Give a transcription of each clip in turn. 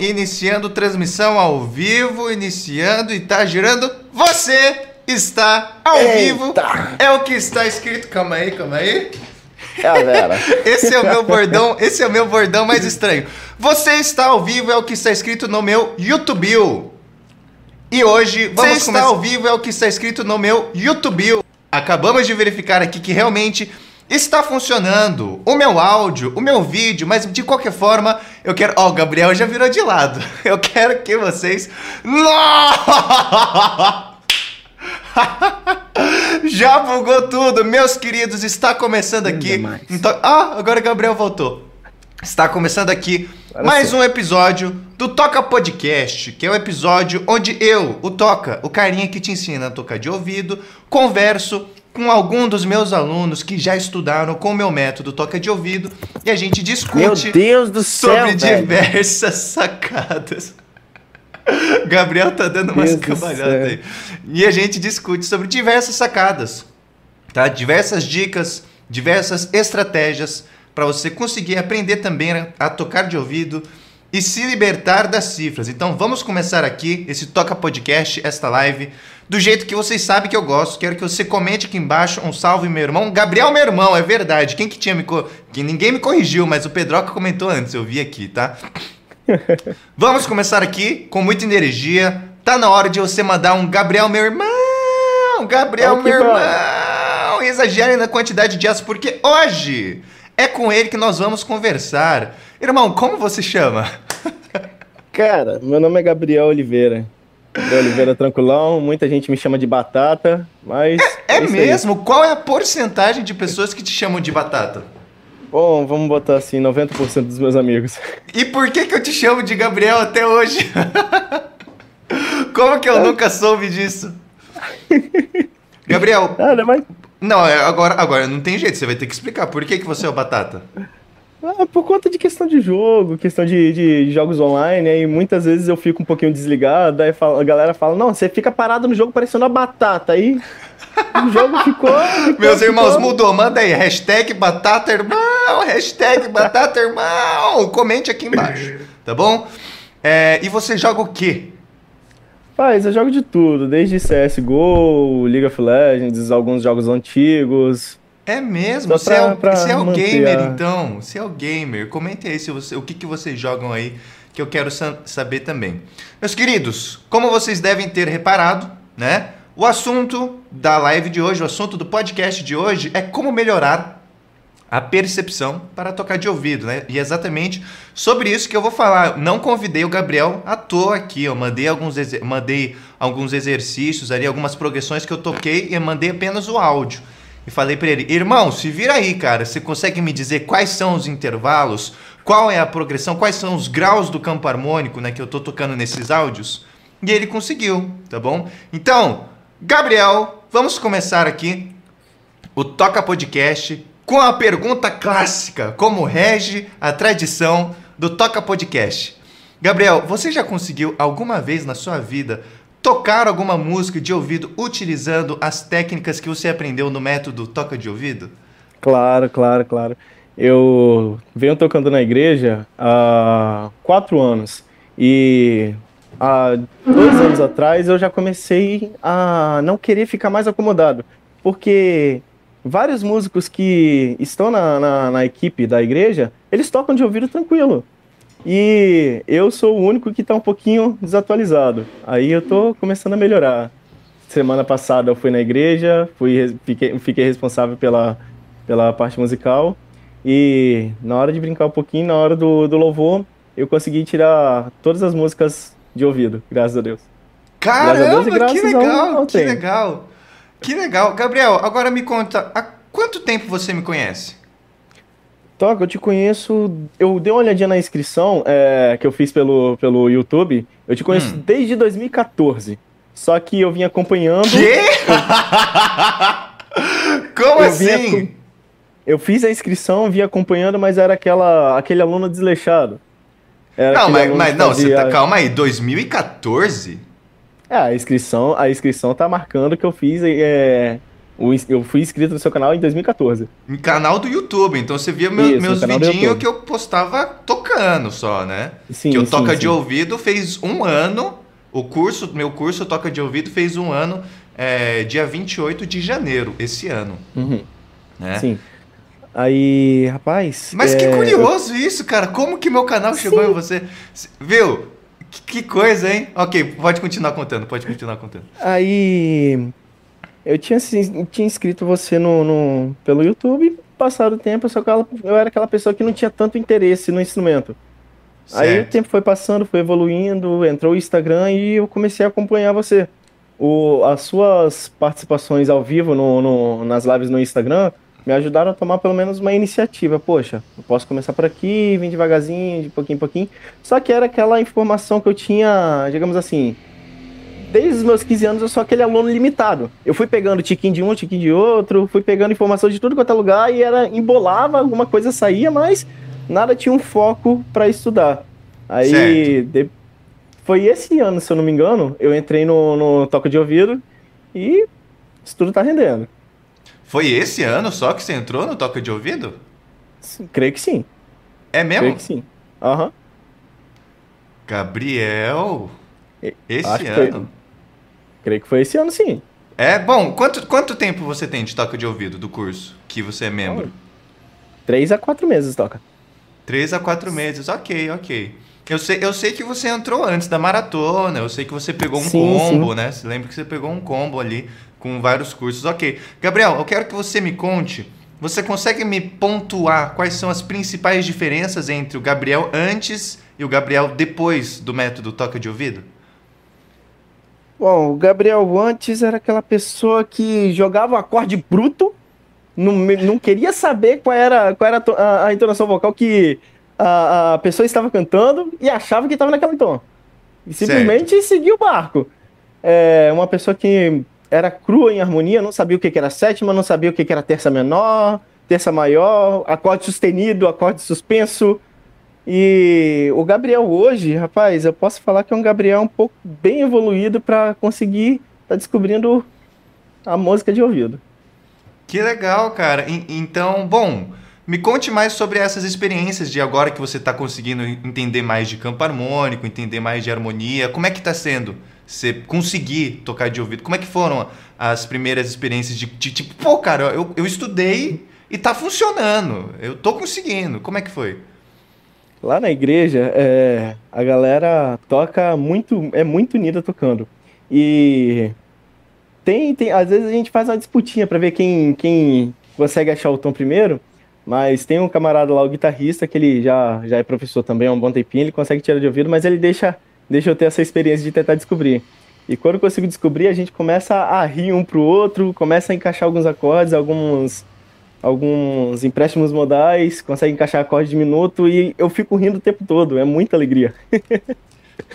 Iniciando transmissão ao vivo, iniciando e tá girando. Você está ao Eita. vivo. É o que está escrito. Calma aí, calma aí. É a Vera. Esse é o meu bordão, esse é o meu bordão mais estranho. Você está ao vivo é o que está escrito no meu YouTube. E hoje vamos Você está ao vivo é o que está escrito no meu YouTube. Acabamos de verificar aqui que realmente está funcionando o meu áudio, o meu vídeo, mas de qualquer forma, eu quero. Ó, o Gabriel já virou de lado. Eu quero que vocês. já bugou tudo, meus queridos. Está começando aqui. Então... Ah, agora o Gabriel voltou. Está começando aqui mais um episódio do Toca Podcast, que é o episódio onde eu, o Toca, o carinha que te ensina a tocar de ouvido, converso com algum dos meus alunos que já estudaram com o meu método Toca de Ouvido e a gente discute céu, sobre diversas sacadas. Gabriel tá dando umas cambalhadas aí. E a gente discute sobre diversas sacadas, tá? Diversas dicas, diversas estratégias para você conseguir aprender também a tocar de ouvido e se libertar das cifras. Então vamos começar aqui esse Toca Podcast, esta live, do jeito que vocês sabem que eu gosto. Quero que você comente aqui embaixo um salve, meu irmão. Gabriel, meu irmão, é verdade. Quem que tinha me... Co... Que ninguém me corrigiu, mas o Pedroca comentou antes, eu vi aqui, tá? Vamos começar aqui com muita energia. Tá na hora de você mandar um Gabriel, meu irmão! Gabriel, meu irmão! Exagerem na quantidade de aço, porque hoje é com ele que nós vamos conversar. Irmão, como você chama? Cara, meu nome é Gabriel Oliveira. Gabriel Oliveira Tranquilão, muita gente me chama de Batata, mas... É isso aí. mesmo? Qual é a porcentagem de pessoas que te chamam de batata? Bom, vamos botar assim, 90% dos meus amigos. E por que, que eu te chamo de Gabriel até hoje? Como que eu nunca soube disso? Gabriel, Nada, mas... não, é- agora, agora não tem jeito, você vai ter que explicar por que, que você é o batata. Ah, por conta de questão de jogo, questão de, de jogos online, aí muitas vezes eu fico um pouquinho desligado, aí a galera fala, não, você fica parado no jogo parecendo uma batata, aí o jogo ficou... ficou- Meus irmãos, ficou- mudou. Manda aí. Hashtag batata irmão. Hashtag batata irmão. Comente aqui embaixo. Tá bom? É, e você joga o quê? Faz, eu jogo de tudo, desde CSGO, League of Legends, alguns jogos antigos. É mesmo? Só Você é, o- pra- você é o pra gamer, a- então. Você é o gamer. Comente aí se você- o que, que vocês jogam aí, que eu quero sa- saber também. Meus queridos, como vocês devem ter reparado, né? O assunto da live de hoje, o assunto do podcast de hoje é como melhorar a percepção para tocar de ouvido, né? E é exatamente sobre isso que eu vou falar. Não convidei o Gabriel à toa aqui, eu mandei alguns, mandei alguns exercícios ali, algumas progressões que eu toquei e mandei apenas o áudio. E falei para ele, irmão, se vira aí, cara, você consegue me dizer quais são os intervalos, qual é a progressão, quais são os graus do campo harmônico, né, que eu tô tocando nesses áudios? E ele conseguiu, tá bom? Então, Gabriel, vamos começar aqui o Toca Podcast com a pergunta clássica, como rege a tradição do Toca Podcast. Gabriel, você já conseguiu alguma vez na sua vida tocar alguma música de ouvido utilizando as técnicas que você aprendeu no método Toca de Ouvido? Claro, claro, claro. Eu venho tocando na igreja há quatro anos e há dois anos atrás eu já comecei a não querer ficar mais acomodado, porque vários músicos que estão na, na, na equipe da igreja, eles tocam de ouvido tranquilo. E eu sou o único que está um pouquinho desatualizado. Aí eu tô começando a melhorar. Semana passada eu fui na igreja, fui, fiquei, fiquei responsável pela, pela parte musical. E na hora de brincar um pouquinho, na hora do, do louvor, eu consegui tirar todas as músicas de ouvido, graças a Deus. Graças a Deus Caramba, que graças ao- legal, ao que legal. Que legal. Gabriel, agora me conta, há quanto tempo você me conhece? Toca, eu te conheço. Eu dei uma olhadinha na inscrição é, que eu fiz pelo, pelo YouTube. Eu te conheço Hum. desde 2014. Só que eu vim acompanhando. Quê? Como Eu vim assim? acom- Eu fiz a inscrição, vim acompanhando, mas era aquela, aquele aluno desleixado. Era Não, mas, mas não, você tá, calma aí, 2014? É, a inscrição, a inscrição tá marcando que eu fiz é, Eu fui inscrito no seu canal em 2014. Em canal do YouTube, então você via meu, Isso, meus vidinhos que eu postava tocando só, né? Sim, que o Toca sim. de Ouvido fez um ano, o curso, meu curso Toca de Ouvido fez um ano, é, dia 28 de janeiro, esse ano. Uhum. Né? Sim. Aí, rapaz. Mas é... que curioso isso, cara. Como que meu canal chegou Sim. em você? Viu? Que, coisa, hein? Ok, pode continuar contando, pode continuar contando. Aí. Eu tinha, tinha inscrito você no, no, pelo YouTube, passado o tempo, só que eu era aquela pessoa que não tinha tanto interesse no instrumento. Certo. Aí o tempo foi passando, foi evoluindo, entrou o Instagram e eu comecei a acompanhar você. O, as suas participações ao vivo no, no, nas lives no Instagram me ajudaram a tomar pelo menos uma iniciativa. Poxa, eu posso começar por aqui, vir devagarzinho, de pouquinho em pouquinho. Só que era aquela informação que eu tinha, digamos assim, desde os meus 15 anos eu sou aquele aluno limitado. Eu fui pegando tiquinho de um, tiquinho de outro, fui pegando informação de tudo quanto é lugar e era embolava, alguma coisa saía, mas nada tinha um foco para estudar. Aí de... foi esse ano, se eu não me engano, eu entrei no, no toque de ouvido e isso tudo tá rendendo. Foi esse ano só que você entrou no Toca de Ouvido? Sim, creio que sim. É mesmo? Creio que sim. Aham. Uhum. Gabriel? Esse ano? Foi... Creio que foi esse ano, sim. É, bom, quanto, quanto tempo você tem de toca de ouvido do curso que você é membro? Três a quatro meses, toca. Três a quatro meses, ok, ok. Eu sei, eu sei que você entrou antes da maratona, eu sei que você pegou um sim, combo, sim. né? Você lembra que você pegou um combo ali com vários cursos. Ok. Gabriel, eu quero que você me conte. Você consegue me pontuar quais são as principais diferenças entre o Gabriel antes e o Gabriel depois do método toca de ouvido? Bom, o Gabriel antes era aquela pessoa que jogava o acorde bruto, não, não queria saber qual era, qual era a, a entonação vocal que a, a, pessoa estava cantando e achava que estava naquele tom. E simplesmente certo. seguia o barco. É uma pessoa que era crua em harmonia, não sabia o que era sétima, não sabia o que era terça menor, terça maior, acorde sustenido, acorde suspenso. E o Gabriel hoje, rapaz, eu posso falar que é um Gabriel um pouco bem evoluído para conseguir estar tá descobrindo a música de ouvido. Que legal, cara. Então, bom, me conte mais sobre essas experiências de agora que você está conseguindo entender mais de campo harmônico, entender mais de harmonia. Como é que está sendo? Você conseguir tocar de ouvido? Como é que foram as primeiras experiências de, de tipo, pô, cara, eu, eu estudei e tá funcionando, eu tô conseguindo. Como é que foi? Lá na igreja, é, a galera toca muito, é muito unida tocando. E tem, tem, às vezes a gente faz uma disputinha para ver quem, quem consegue achar o tom primeiro. Mas tem um camarada lá, o guitarrista, que ele já, já é professor também há um bom tempinho, ele consegue tirar de ouvido, mas ele deixa deixa eu ter essa experiência de tentar descobrir. E quando eu consigo descobrir, a gente começa a rir um pro outro, começa a encaixar alguns acordes, alguns alguns empréstimos modais, consegue encaixar acorde de minuto e eu fico rindo o tempo todo, é muita alegria.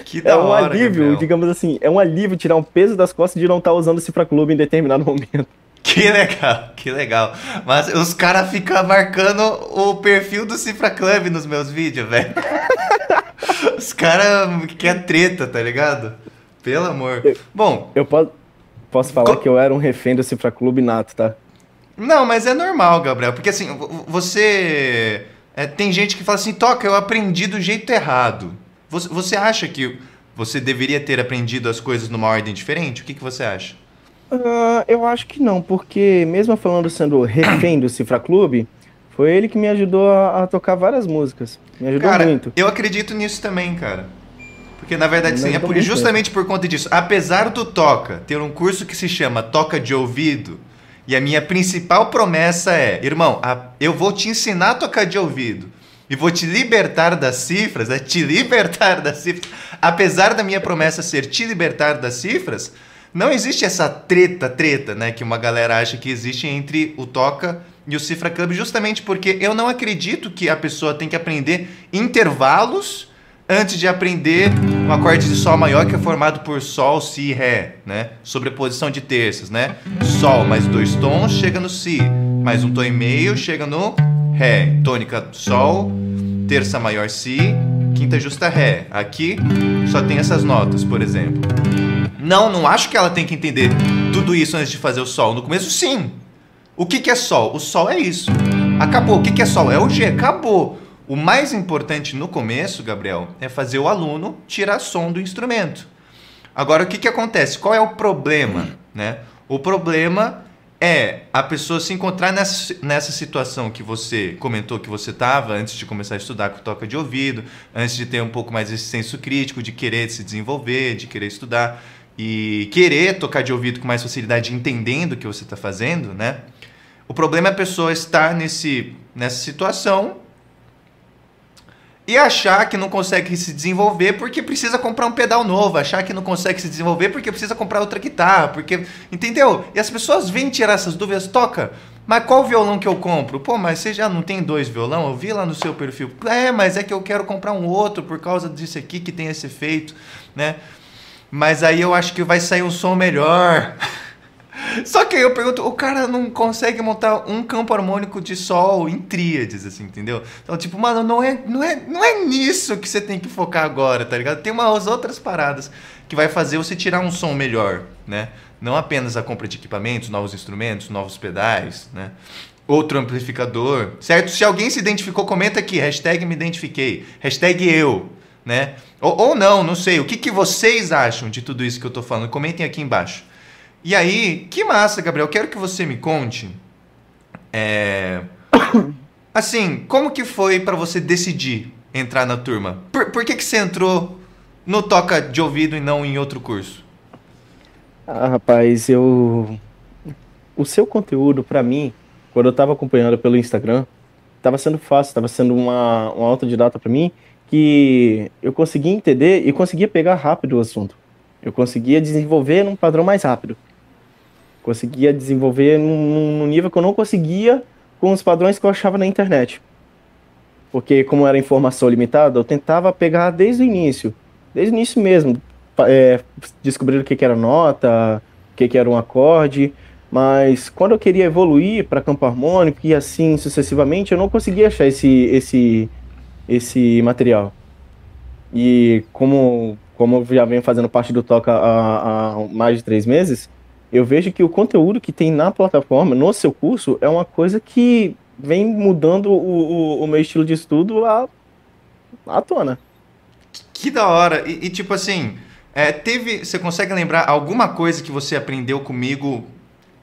Que da é um hora, alívio, Gabriel. digamos assim, é um alívio tirar um peso das costas de não estar tá usando o Cifra Clube em determinado momento. Que legal, que legal. Mas os caras ficam marcando o perfil do Cifra Club nos meus vídeos, velho. Os caras querem treta, tá ligado? Pelo amor. Eu, Bom. Eu posso, posso falar que eu era um refém do Cifra Clube nato, tá? Não, mas é normal, Gabriel. Porque assim, você. É, tem gente que fala assim, toca, eu aprendi do jeito errado. Você, você acha que você deveria ter aprendido as coisas numa ordem diferente? O que, que você acha? Uh, eu acho que não, porque mesmo falando sendo refém do Cifra Clube, foi ele que me ajudou a, a tocar várias músicas. Me ajudou cara, muito. Eu acredito nisso também, cara. Porque na verdade, sim, é por, justamente por conta disso. Apesar do Toca ter um curso que se chama Toca de Ouvido, e a minha principal promessa é, irmão, a, eu vou te ensinar a tocar de ouvido e vou te libertar das cifras, é te libertar das cifras. Apesar da minha promessa ser te libertar das cifras, não existe essa treta, treta, né, que uma galera acha que existe entre o Toca e o Cifra Club, justamente porque eu não acredito que a pessoa tem que aprender intervalos antes de aprender um acorde de Sol maior que é formado por Sol, Si, Ré, né? Sobreposição de terças, né? Sol mais dois tons chega no Si, mais um tom e meio chega no Ré. Tônica Sol, terça maior Si, quinta justa Ré. Aqui só tem essas notas, por exemplo. Não, não acho que ela tem que entender tudo isso antes de fazer o sol. No começo, sim. O que, que é sol? O sol é isso. Acabou. O que, que é sol? É o G. Acabou. O mais importante no começo, Gabriel, é fazer o aluno tirar som do instrumento. Agora, o que, que acontece? Qual é o problema? Né? O problema é a pessoa se encontrar nessa, nessa situação que você comentou que você estava antes de começar a estudar com toca de ouvido, antes de ter um pouco mais esse senso crítico, de querer se desenvolver, de querer estudar e querer tocar de ouvido com mais facilidade, entendendo o que você está fazendo, né? O problema é a pessoa estar nesse, nessa situação e achar que não consegue se desenvolver porque precisa comprar um pedal novo, achar que não consegue se desenvolver porque precisa comprar outra guitarra, porque entendeu? E as pessoas vêm tirar essas dúvidas, toca. Mas qual violão que eu compro? Pô, mas você já não tem dois violão? Eu vi lá no seu perfil. É, mas é que eu quero comprar um outro por causa disso aqui que tem esse efeito, né? Mas aí eu acho que vai sair um som melhor. Só que aí eu pergunto, o cara não consegue montar um campo harmônico de sol em tríades, assim, entendeu? Então, tipo, mano, não é, não é, não é nisso que você tem que focar agora, tá ligado? Tem umas outras paradas que vai fazer você tirar um som melhor, né? Não apenas a compra de equipamentos, novos instrumentos, novos pedais, né? Outro amplificador, certo? Se alguém se identificou, comenta aqui, hashtag me identifiquei, hashtag eu, né? Ou, ou não, não sei. O que, que vocês acham de tudo isso que eu tô falando? Comentem aqui embaixo. E aí, que massa, Gabriel. Quero que você me conte. É... Assim, como que foi para você decidir entrar na turma? Por, por que, que você entrou no Toca de Ouvido e não em outro curso? Ah, rapaz, eu. O seu conteúdo, para mim, quando eu tava acompanhando pelo Instagram, tava sendo fácil, tava sendo uma, uma autodidata para mim, que eu conseguia entender e conseguia pegar rápido o assunto. Eu conseguia desenvolver num padrão mais rápido. Conseguia desenvolver num, num nível que eu não conseguia com os padrões que eu achava na internet. Porque, como era informação limitada, eu tentava pegar desde o início, desde o início mesmo, é, descobrir o que, que era nota, o que, que era um acorde, mas quando eu queria evoluir para campo harmônico e assim sucessivamente, eu não conseguia achar esse, esse, esse material. E como, como eu já venho fazendo parte do Toca há, há mais de três meses, eu vejo que o conteúdo que tem na plataforma, no seu curso, é uma coisa que vem mudando o, o, o meu estilo de estudo à, à tona. Que da hora! E, e tipo assim, é, teve. Você consegue lembrar alguma coisa que você aprendeu comigo,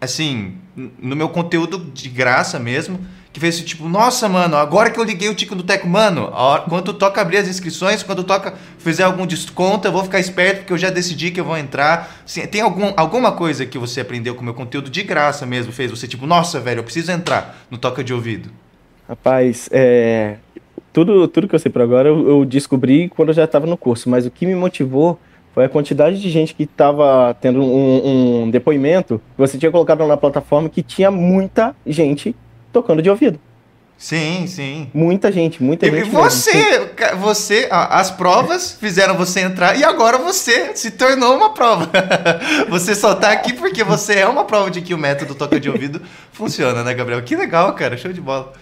assim, no meu conteúdo de graça mesmo? Que fez tipo, nossa, mano, agora que eu liguei o tico do Teco, mano, hora, quando toca abrir as inscrições, quando toca fizer algum desconto, eu vou ficar esperto porque eu já decidi que eu vou entrar. Assim, tem algum, alguma coisa que você aprendeu com o meu conteúdo de graça mesmo, fez você, tipo, nossa, velho, eu preciso entrar no Toca de Ouvido? Rapaz, é... Tudo, tudo que eu sei por agora eu, eu descobri quando eu já estava no curso, mas o que me motivou foi a quantidade de gente que estava tendo um, um depoimento que você tinha colocado na plataforma que tinha muita gente tocando de ouvido. Sim, sim. Muita gente, muita e gente. E você, mesmo. você, as provas fizeram você entrar e agora você se tornou uma prova. você só tá aqui porque você é uma prova de que o método toca de ouvido funciona, né, Gabriel? Que legal, cara, show de bola.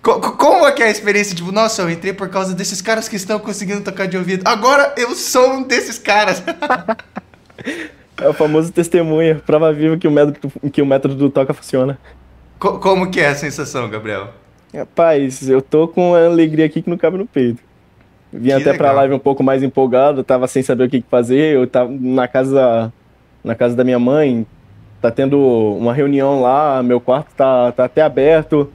Como é que é a experiência? Tipo, nossa, eu entrei por causa desses caras que estão conseguindo tocar de ouvido. Agora eu sou um desses caras. é o famoso testemunha, prova viva que o método, que o método do toca funciona. Como que é a sensação, Gabriel? Rapaz, eu tô com uma alegria aqui que não cabe no peito. Vim que até legal. pra live um pouco mais empolgado, tava sem saber o que, fazer. Eu tava na casa, na casa da minha mãe, tá tendo uma reunião lá, meu quarto tá, tá até aberto.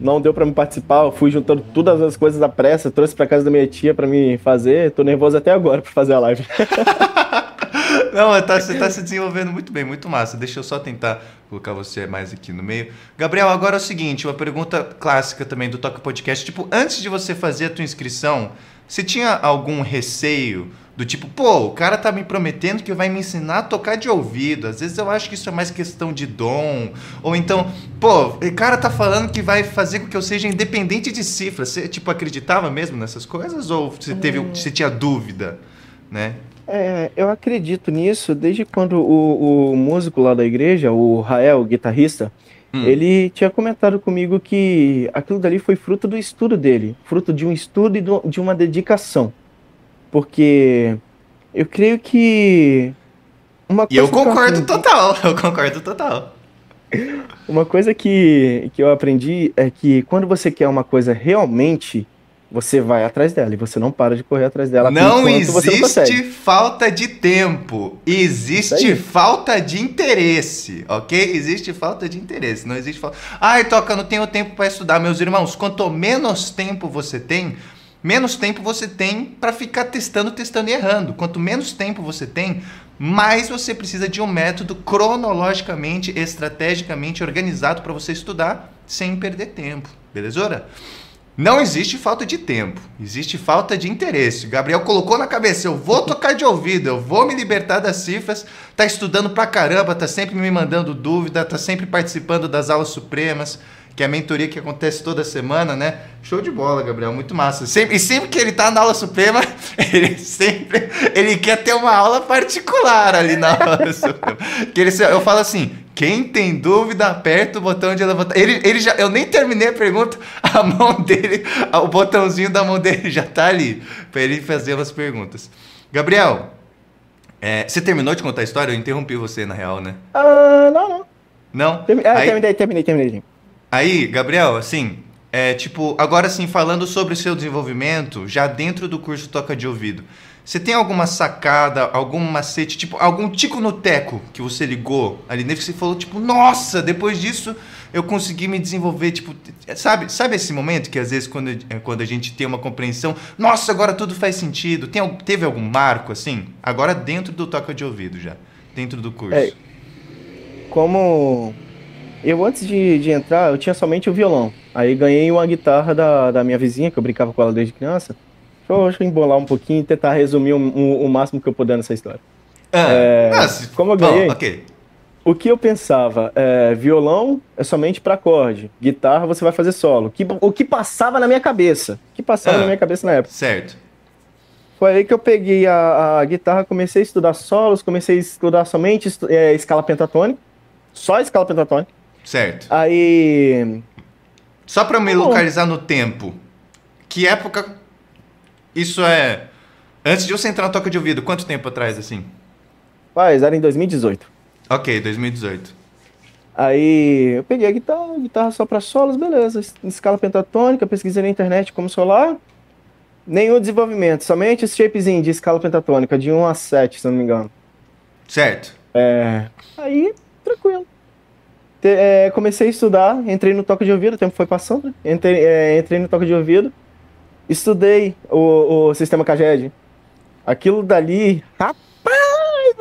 Não deu para me participar, eu fui juntando todas as coisas da pressa, trouxe para casa da minha tia para me fazer. Tô nervoso até agora para fazer a live. Não, tá, você está se desenvolvendo muito bem, muito massa. Deixa eu só tentar colocar você mais aqui no meio. Gabriel, agora é o seguinte, uma pergunta clássica também do Toca Podcast. Tipo, antes de você fazer a tua inscrição, você tinha algum receio do tipo, pô, o cara tá me prometendo que vai me ensinar a tocar de ouvido. Às vezes eu acho que isso é mais questão de dom. Ou então, pô, o cara tá falando que vai fazer com que eu seja independente de cifras. Você, tipo, acreditava mesmo nessas coisas? Ou você, teve, hum. você tinha dúvida, né? É, eu acredito nisso desde quando o, o músico lá da igreja, o Rael, o guitarrista, hum. ele tinha comentado comigo que aquilo dali foi fruto do estudo dele, fruto de um estudo e de uma dedicação. Porque eu creio que uma E eu concordo eu total, eu concordo total. Uma coisa que, que eu aprendi é que quando você quer uma coisa realmente, você vai atrás dela e você não para de correr atrás dela. Não existe não falta de tempo, existe falta de interesse, ok? Existe falta de interesse, não existe falta. Ai, toca, não tenho tempo para estudar, meus irmãos. Quanto menos tempo você tem, menos tempo você tem para ficar testando, testando e errando. Quanto menos tempo você tem, mais você precisa de um método cronologicamente, estrategicamente organizado para você estudar sem perder tempo. Belezura? Não existe falta de tempo, existe falta de interesse. Gabriel colocou na cabeça: eu vou tocar de ouvido, eu vou me libertar das cifras. Tá estudando pra caramba, tá sempre me mandando dúvida, tá sempre participando das aulas supremas que é a mentoria que acontece toda semana, né? Show de bola, Gabriel, muito massa. Sempre, e sempre que ele tá na aula suprema, ele sempre ele quer ter uma aula particular ali na aula suprema. Que ele, eu falo assim, quem tem dúvida, aperta o botão de levantar. Ele, ele já, eu nem terminei a pergunta, a mão dele, o botãozinho da mão dele já tá ali para ele fazer as perguntas. Gabriel, é, você terminou de contar a história? Eu interrompi você na real, né? Ah, uh, não, não. Não? Termi ah, Aí... terminei, terminei, terminei. Aí, Gabriel, assim, é tipo, agora sim, falando sobre o seu desenvolvimento, já dentro do curso Toca de Ouvido, você tem alguma sacada, algum macete, tipo, algum tico no teco que você ligou ali dentro que você falou, tipo, nossa, depois disso eu consegui me desenvolver, tipo, sabe, sabe esse momento que às vezes quando, é, quando a gente tem uma compreensão, nossa, agora tudo faz sentido. Tem, teve algum marco assim? Agora dentro do Toca de Ouvido já, dentro do curso. É, como eu, antes de, de entrar, eu tinha somente o violão. Aí ganhei uma guitarra da, da minha vizinha, que eu brincava com ela desde criança. Deixa eu embolar um pouquinho e tentar resumir o, o, o máximo que eu puder nessa história. Ah, é, mas, como eu ganhei, okay. o que eu pensava, é, violão é somente para acorde, guitarra você vai fazer solo. Que, o que passava na minha cabeça, o que passava ah, na minha cabeça na época. Certo. Foi aí que eu peguei a, a guitarra, comecei a estudar solos, comecei a estudar somente é, escala pentatônica, só escala pentatônica. Certo. Aí. Só para me localizar no tempo. Que época isso é. Antes de você entrar na toca de ouvido, quanto tempo atrás, assim? Paz, era em 2018. Ok, 2018. Aí eu peguei a guitarra, guitarra só para solos, beleza. Escala pentatônica, pesquisei na internet como solar. Nenhum desenvolvimento, somente esse shapezinho de escala pentatônica, de 1 a 7, se não me engano. Certo. É. Aí, tranquilo é, comecei a estudar, entrei no toque de ouvido, o tempo foi passando, entrei, é, entrei no toque de ouvido, estudei o, o sistema CAGED. Aquilo dali, rapaz,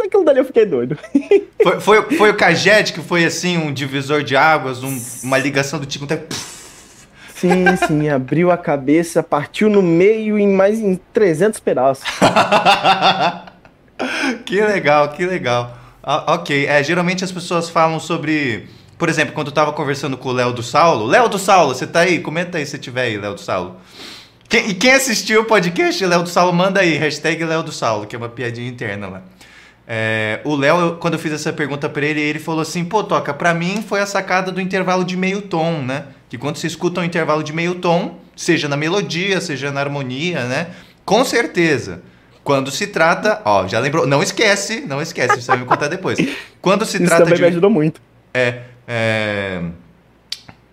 aquilo dali eu fiquei doido. Foi, foi, foi o CAGED que foi assim, um divisor de águas, um, uma ligação do tipo. Sim, sim, abriu a cabeça, partiu no meio em mais em 300 pedaços. que legal, que legal. Ah, ok, é, geralmente as pessoas falam sobre por exemplo, quando eu tava conversando com o Léo do Saulo. Léo do Saulo, você tá aí? Comenta aí se tiver aí, Léo do Saulo. Quem, e quem assistiu o podcast Léo do Saulo, manda aí, hashtag Léo do Saulo, que é uma piadinha interna lá. É, o Léo, quando eu fiz essa pergunta para ele, ele falou assim: pô, Toca, pra mim foi a sacada do intervalo de meio tom, né? Que quando você escuta um intervalo de meio tom, seja na melodia, seja na harmonia, né? Com certeza. Quando se trata. Ó, já lembrou. Não esquece, não esquece, você vai me contar depois. Quando se Isso trata também de. me ajudou muito. É. É...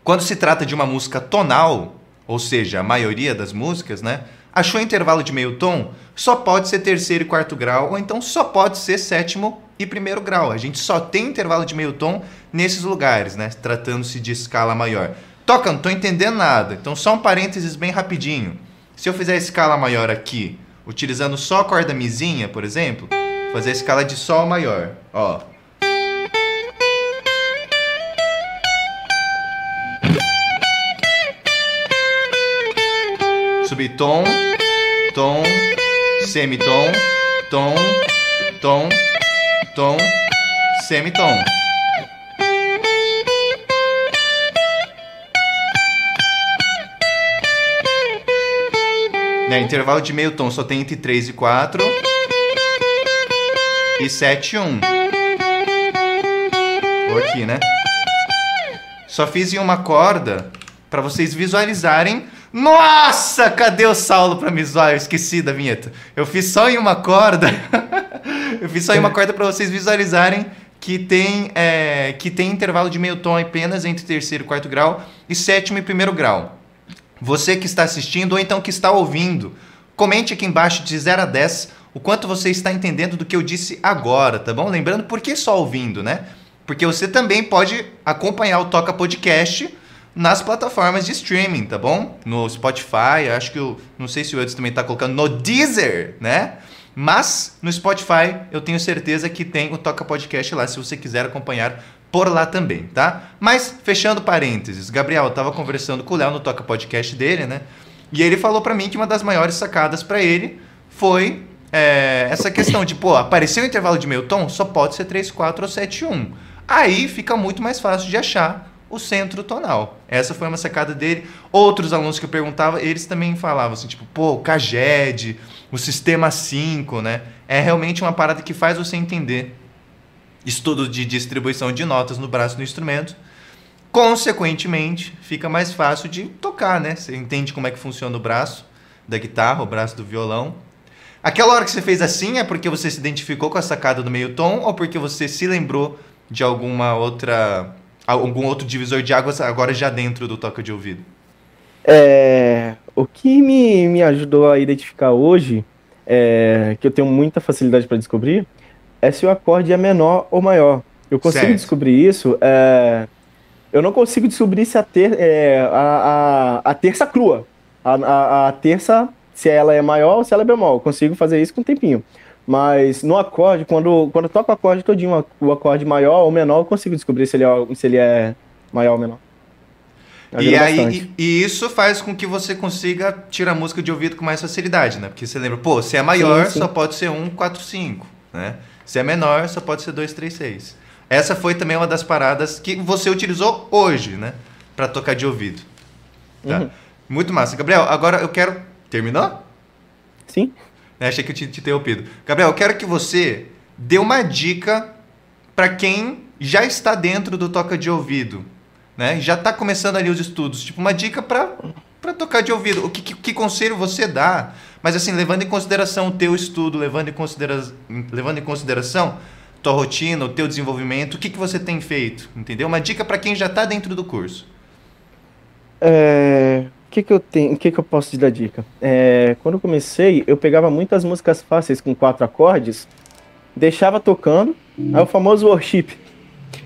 Quando se trata de uma música tonal, ou seja, a maioria das músicas, né? Achou intervalo de meio tom? Só pode ser terceiro e quarto grau, ou então só pode ser sétimo e primeiro grau. A gente só tem intervalo de meio tom nesses lugares, né? Tratando-se de escala maior. Toca, não tô entendendo nada. Então, só um parênteses bem rapidinho. Se eu fizer a escala maior aqui, utilizando só a corda mizinha, por exemplo, fazer a escala de sol maior, ó. Subir tom, tom, semitom, tom, tom, tom, semitom. Né, intervalo de meio tom só tem entre 3 e 4 e 7 e 1. Vou aqui, né? Só fiz em uma corda para vocês visualizarem nossa, cadê o Saulo pra me zoar? Eu esqueci da vinheta. Eu fiz só em uma corda. Eu fiz só aí uma corda para vocês visualizarem que tem, é, que tem intervalo de meio tom apenas entre terceiro e quarto grau e sétimo e primeiro grau. Você que está assistindo ou então que está ouvindo, comente aqui embaixo de 0 a 10 o quanto você está entendendo do que eu disse agora, tá bom? Lembrando, por que só ouvindo, né? Porque você também pode acompanhar o Toca Podcast nas plataformas de streaming, tá bom? No Spotify, acho que eu não sei se o Edson também está colocando no Deezer, né? Mas no Spotify eu tenho certeza que tem o Toca Podcast lá, se você quiser acompanhar por lá também, tá? Mas fechando parênteses, Gabriel, eu tava conversando com o Léo no Toca Podcast dele, né? E ele falou para mim que uma das maiores sacadas para ele foi é, essa questão de, pô, apareceu o intervalo de meio tom, só pode ser 3, 4 ou 7, 1. Aí fica muito mais fácil de achar o centro tonal. Essa foi uma sacada dele. Outros alunos que eu perguntava, eles também falavam assim, tipo, pô, o CAGED, o sistema 5, né? É realmente uma parada que faz você entender estudo de distribuição de notas no braço do instrumento. Consequentemente, fica mais fácil de tocar, né? Você entende como é que funciona o braço da guitarra, o braço do violão. Aquela hora que você fez assim é porque você se identificou com a sacada do meio tom ou porque você se lembrou de alguma outra algum outro divisor de águas agora já dentro do toca de ouvido? É, o que me, me ajudou a identificar hoje, é, que eu tenho muita facilidade para descobrir, é se o acorde é menor ou maior. Eu consigo certo. descobrir isso. É, eu não consigo descobrir se a, ter, é, a, a, a, terça crua, a, a, a, terça, se ela é maior ou se ela é bemol. Eu consigo fazer isso com um tempinho. Mas no acorde, quando, quando eu toco o acorde todinho, o acorde maior ou menor, eu consigo descobrir se ele é, se ele é maior ou menor. E, aí, e, e, isso faz com que você consiga tirar música de ouvido com mais facilidade, né? Porque você lembra, pô, se é maior, sim, sim. só pode ser 1, 4, 5, né? Se é menor, só pode ser 2, 3, 6. Essa foi também uma das paradas que você utilizou hoje, né? Para tocar de ouvido. Tá? Uhum. Muito massa. Gabriel, agora eu quero. Terminou? Sim. Né? Achei que eu tinha te interrompido. Gabriel, eu quero que você dê uma dica para quem já está dentro do toca de ouvido, né? Já está começando ali os estudos. Tipo, uma dica para para tocar de ouvido. O que, que, que, conselho você dá? Mas assim, levando em consideração o teu estudo, levando em, considera levando em consideração tua rotina, o teu desenvolvimento, o que, que você tem feito? Entendeu? Uma dica para quem já está dentro do curso. É, que, que eu tenho, o que, que eu posso te dar dica? É, quando eu comecei, eu pegava muitas músicas fáceis com quatro acordes, deixava tocando, aí o famoso worship.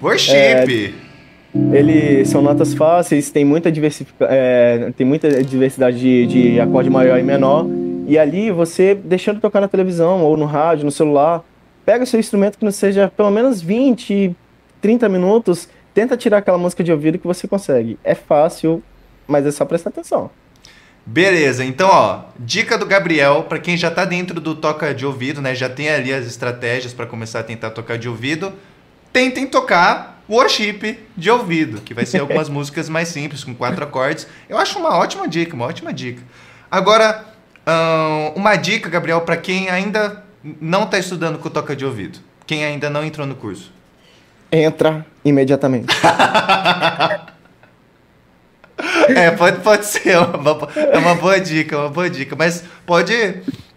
Worship! É, ele são notas fáceis, tem muita, é, tem muita diversidade de, de acorde maior e menor. E ali você, deixando tocar na televisão ou no rádio, no celular, pega o seu instrumento que não seja pelo menos 20, 30 minutos, tenta tirar aquela música de ouvido que você consegue. É fácil, mas é só prestar atenção. Beleza, então ó, dica do Gabriel para quem já tá dentro do toca de ouvido, né? Já tem ali as estratégias para começar a tentar tocar de ouvido. Tentem tocar worship de ouvido, que vai ser algumas músicas mais simples com quatro acordes. Eu acho uma ótima dica, uma ótima dica. Agora, uma dica, Gabriel, para quem ainda não está estudando com toca de ouvido, quem ainda não entrou no curso. Entra imediatamente. É, pode, pode ser, é uma, é uma boa dica, uma boa dica. Mas pode,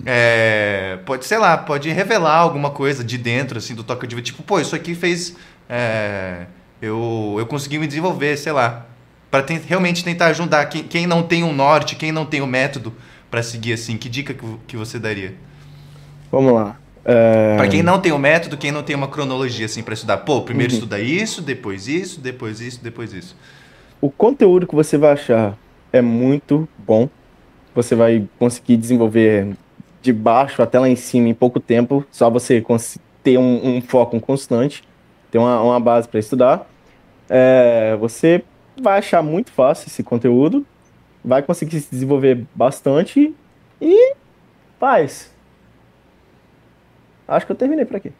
é, pode, sei lá, pode revelar alguma coisa de dentro, assim, do toque de vida. Tipo, pô, isso aqui fez... É, eu, eu consegui me desenvolver, sei lá. para realmente tentar ajudar quem, quem não tem um norte, quem não tem um método para seguir, assim. Que dica que, que você daria? Vamos lá. É... Para quem não tem um método, quem não tem uma cronologia, assim, para estudar. Pô, primeiro uhum. estuda isso, depois isso, depois isso, depois isso o conteúdo que você vai achar é muito bom. Você vai conseguir desenvolver de baixo até lá em cima em pouco tempo, só você ter um, um foco um constante, ter uma, uma base para estudar. É, você vai achar muito fácil esse conteúdo, vai conseguir se desenvolver bastante e faz. Acho que eu terminei por aqui.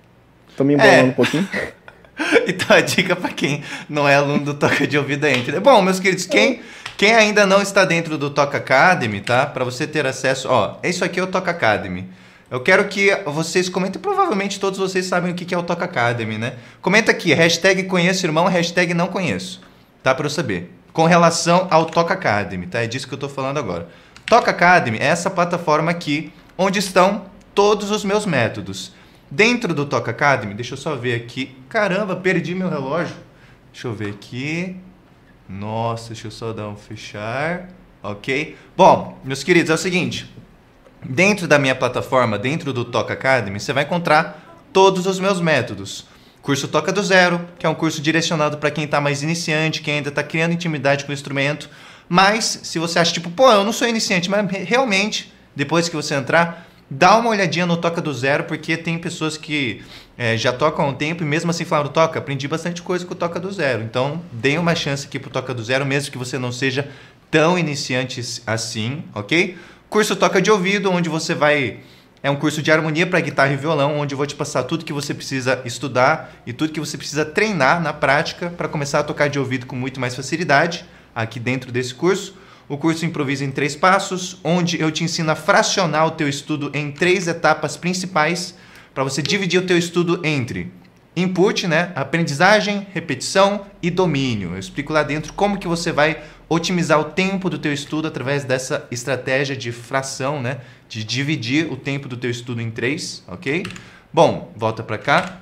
Tô me embolando é. um pouquinho. então a dica para quem não é aluno do Toca de Ouvido é entender. Bom, meus queridos, quem, quem ainda não está dentro do Toca Academy, tá? Para você ter acesso, ó, isso aqui é o Toca Academy. Eu quero que vocês comentem, provavelmente todos vocês sabem o que é o Toca Academy, né? Comenta aqui, hashtag conheço irmão, hashtag não conheço, tá? Para eu saber. Com relação ao Toca Academy, tá? É disso que eu tô falando agora. Toca Academy é essa plataforma aqui, onde estão todos os meus métodos. Dentro do Toca Academy, deixa eu só ver aqui. Caramba, perdi meu relógio. Deixa eu ver aqui. Nossa, deixa eu só dar um fechar. Ok? Bom, meus queridos, é o seguinte. Dentro da minha plataforma, dentro do Toca Academy, você vai encontrar todos os meus métodos. Curso Toca do Zero, que é um curso direcionado para quem está mais iniciante, quem ainda está criando intimidade com o instrumento. Mas, se você acha tipo, pô, eu não sou iniciante, mas realmente, depois que você entrar, dá uma olhadinha no Toca do Zero, porque tem pessoas que é, já tocam há um tempo e mesmo assim falaram, Toca, aprendi bastante coisa com o Toca do Zero. Então, dê uma chance aqui pro Toca do Zero, mesmo que você não seja tão iniciante assim, ok? Curso Toca de Ouvido, onde você vai... É um curso de harmonia para guitarra e violão, onde eu vou te passar tudo que você precisa estudar e tudo que você precisa treinar na prática para começar a tocar de ouvido com muito mais facilidade aqui dentro desse curso. O curso Improvisa em Três Passos, onde eu te ensino a fracionar o teu estudo em três etapas principais para você dividir o teu estudo entre input, né, aprendizagem, repetição e domínio. Eu explico lá dentro como que você vai otimizar o tempo do teu estudo através dessa estratégia de fração, né, de dividir o tempo do teu estudo em três, ok? Bom, volta para cá.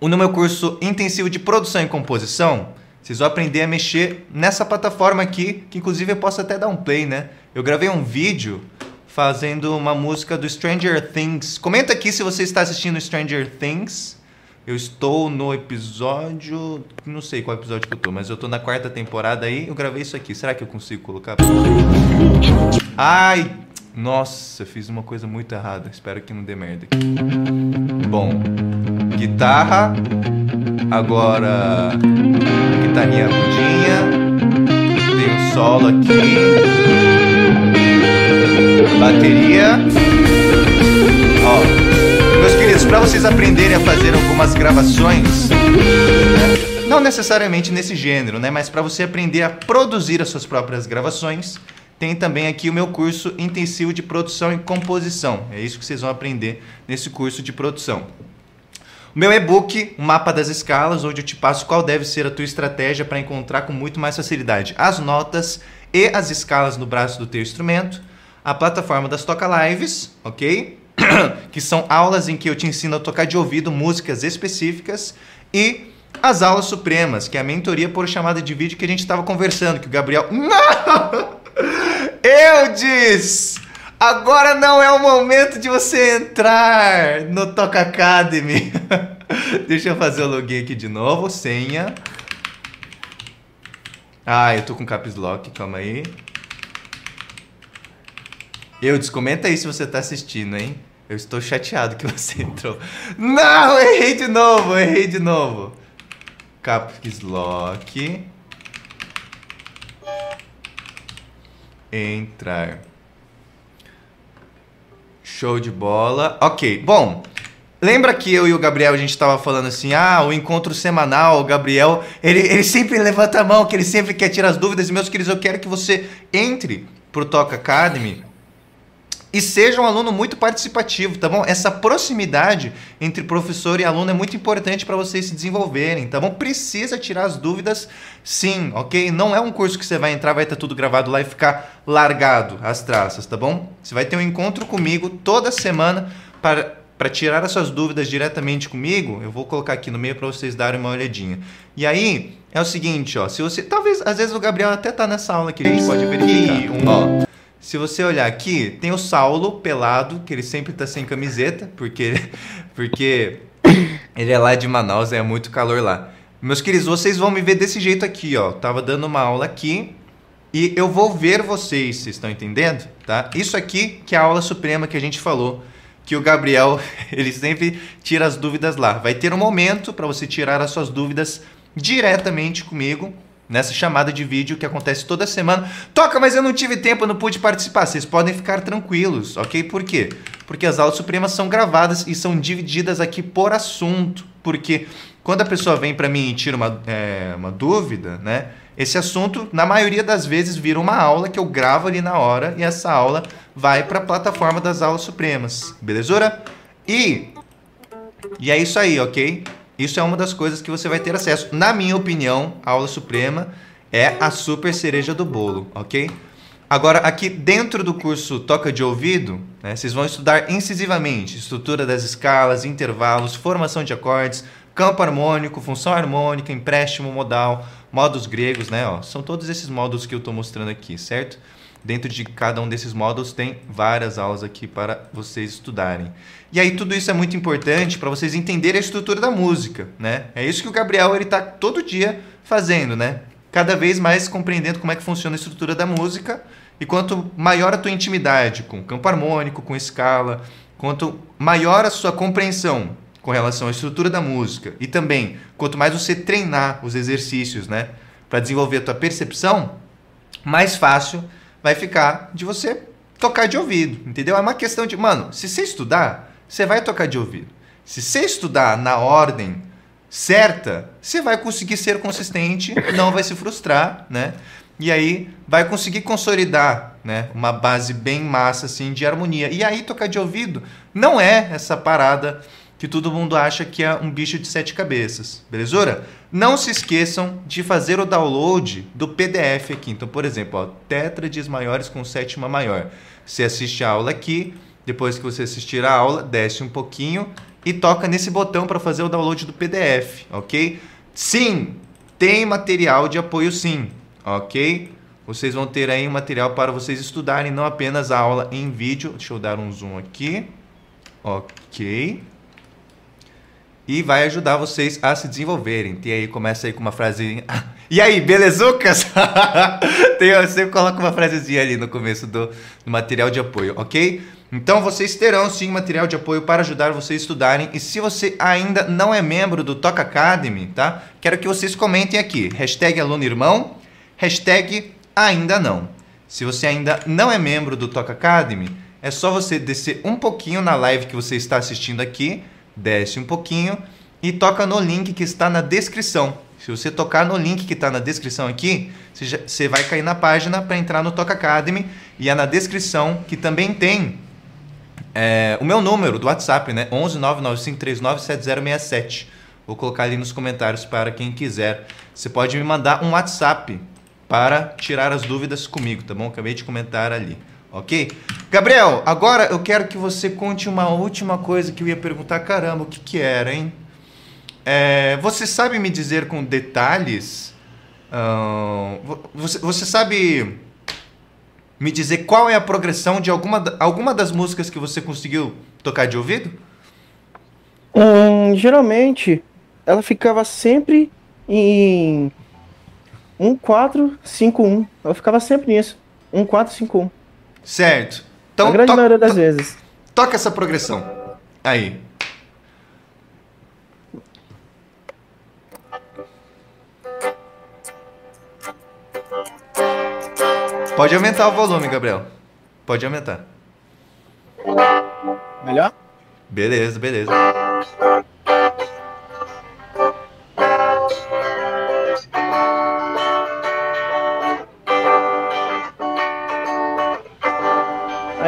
No meu curso intensivo de produção e composição, vocês vão aprender a mexer nessa plataforma aqui, que inclusive eu posso até dar um play, né? Eu gravei um vídeo fazendo uma música do Stranger Things. Comenta aqui se você está assistindo Stranger Things. Eu estou no episódio. Não sei qual episódio que eu tô, mas eu tô na quarta temporada aí. Eu gravei isso aqui. Será que eu consigo colocar? Ai! Nossa, fiz uma coisa muito errada. Espero que não dê merda aqui. Bom, guitarra. Agora, guitarrinha agudinha. Tem um solo aqui. Bateria. Ó, meus queridos, para vocês aprenderem a fazer algumas gravações, né? não necessariamente nesse gênero, né? Mas para você aprender a produzir as suas próprias gravações, tem também aqui o meu curso intensivo de produção e composição. É isso que vocês vão aprender nesse curso de produção. O meu e-book, o mapa das escalas, onde eu te passo qual deve ser a tua estratégia para encontrar com muito mais facilidade as notas e as escalas no braço do teu instrumento. A plataforma das Toca Lives, ok? que são aulas em que eu te ensino a tocar de ouvido músicas específicas e as aulas supremas, que é a mentoria por chamada de vídeo que a gente estava conversando, que o Gabriel. Não! Eu disse! Agora não é o momento de você entrar no Toca Academy. Deixa eu fazer o login aqui de novo, senha. Ah, eu tô com caps lock, calma aí. Eu descomenta aí se você tá assistindo, hein? Eu estou chateado que você entrou. Não, errei de novo, errei de novo. Caps lock. Entrar. Show de bola. Ok, bom. Lembra que eu e o Gabriel a gente estava falando assim, ah, o encontro semanal, o Gabriel, ele, ele sempre levanta a mão, que ele sempre quer tirar as dúvidas. E meus queridos, eu quero que você entre pro Toca Academy e seja um aluno muito participativo, tá bom? Essa proximidade entre professor e aluno é muito importante para vocês se desenvolverem, tá bom? Precisa tirar as dúvidas, sim, ok? Não é um curso que você vai entrar, vai estar tudo gravado lá e ficar largado as traças, tá bom? Você vai ter um encontro comigo toda semana para para tirar as suas dúvidas diretamente comigo, eu vou colocar aqui no meio para vocês darem uma olhadinha. E aí, é o seguinte, ó, se você, talvez, às vezes o Gabriel até tá nessa aula que a gente pode verificar. Um, ó, se você olhar aqui, tem o Saulo pelado, que ele sempre tá sem camiseta, porque, porque ele é lá de Manaus, é muito calor lá. Meus queridos, vocês vão me ver desse jeito aqui, ó. Tava dando uma aula aqui e eu vou ver vocês, vocês estão entendendo? Tá? Isso aqui que é a aula suprema que a gente falou, que o Gabriel, ele sempre tira as dúvidas lá. Vai ter um momento para você tirar as suas dúvidas diretamente comigo nessa chamada de vídeo que acontece toda semana. Toca, mas eu não tive tempo, não pude participar. Vocês podem ficar tranquilos, ok? Por quê? Porque as aulas supremas são gravadas e são divididas aqui por assunto. Porque quando a pessoa vem para mim e tira uma, é, uma dúvida, né? Esse assunto, na maioria das vezes, vira uma aula que eu gravo ali na hora e essa aula vai para a plataforma das aulas supremas. Belezura? E, e é isso aí, ok? Isso é uma das coisas que você vai ter acesso. Na minha opinião, a aula suprema é a super cereja do bolo, ok? Agora, aqui dentro do curso Toca de Ouvido, né, vocês vão estudar incisivamente estrutura das escalas, intervalos, formação de acordes, campo harmônico, função harmônica, empréstimo modal, modos gregos, né? Ó, são todos esses módulos que eu estou mostrando aqui, certo? Dentro de cada um desses módulos tem várias aulas aqui para vocês estudarem. E aí tudo isso é muito importante para vocês entenderem a estrutura da música, né? É isso que o Gabriel ele tá todo dia fazendo, né? Cada vez mais compreendendo como é que funciona a estrutura da música e quanto maior a tua intimidade com campo harmônico, com escala, quanto maior a sua compreensão com relação à estrutura da música e também quanto mais você treinar os exercícios, né, para desenvolver a tua percepção, mais fácil vai ficar de você tocar de ouvido, entendeu? É uma questão de, mano, se você estudar, você vai tocar de ouvido. Se você estudar na ordem certa, você vai conseguir ser consistente, não vai se frustrar, né? E aí vai conseguir consolidar, né, uma base bem massa assim de harmonia. E aí tocar de ouvido não é essa parada que todo mundo acha que é um bicho de sete cabeças, belezura? Não se esqueçam de fazer o download do PDF aqui. Então, por exemplo, ó, tétrades maiores com sétima maior. Você assiste a aula aqui, depois que você assistir a aula, desce um pouquinho e toca nesse botão para fazer o download do PDF, ok? Sim, tem material de apoio sim, ok? Vocês vão ter aí um material para vocês estudarem, não apenas a aula em vídeo. Deixa eu dar um zoom aqui. Ok e vai ajudar vocês a se desenvolverem. E aí começa aí com uma frase. E aí, belezucas? Tem, eu sempre coloco uma frasezinha ali no começo do, do, material de apoio, ok? Então vocês terão sim material de apoio para ajudar vocês a estudarem. E se você ainda não é membro do Toca Academy, tá? Quero que vocês comentem aqui. Hashtag aluno irmão, hashtag ainda não. Se você ainda não é membro do Toca Academy, é só você descer um pouquinho na live que você está assistindo aqui desce um pouquinho e toca no link que está na descrição. Se você tocar no link que está na descrição aqui, você vai cair na página para entrar no Toca Academy e é na descrição que também tem é, o meu número do WhatsApp, né? 11 995397067. Vou colocar ali nos comentários para quem quiser. Você pode me mandar um WhatsApp para tirar as dúvidas comigo, tá bom? Acabei de comentar ali ok? Gabriel, agora eu quero que você conte uma última coisa que eu ia perguntar. Caramba, o que, que era, hein? É, você sabe me dizer com detalhes? Uh, você, você sabe me dizer qual é a progressão de alguma, alguma das músicas que você conseguiu tocar de ouvido? Hum, geralmente, ela ficava sempre em 1, 4, 5, 1. Ela ficava sempre nisso. 1, 4, 5, 1. Certo. Então, a grande maioria das vezes. Toca essa progressão. Aí. Pode aumentar o volume, Gabriel. Pode aumentar. Melhor? Beleza, beleza.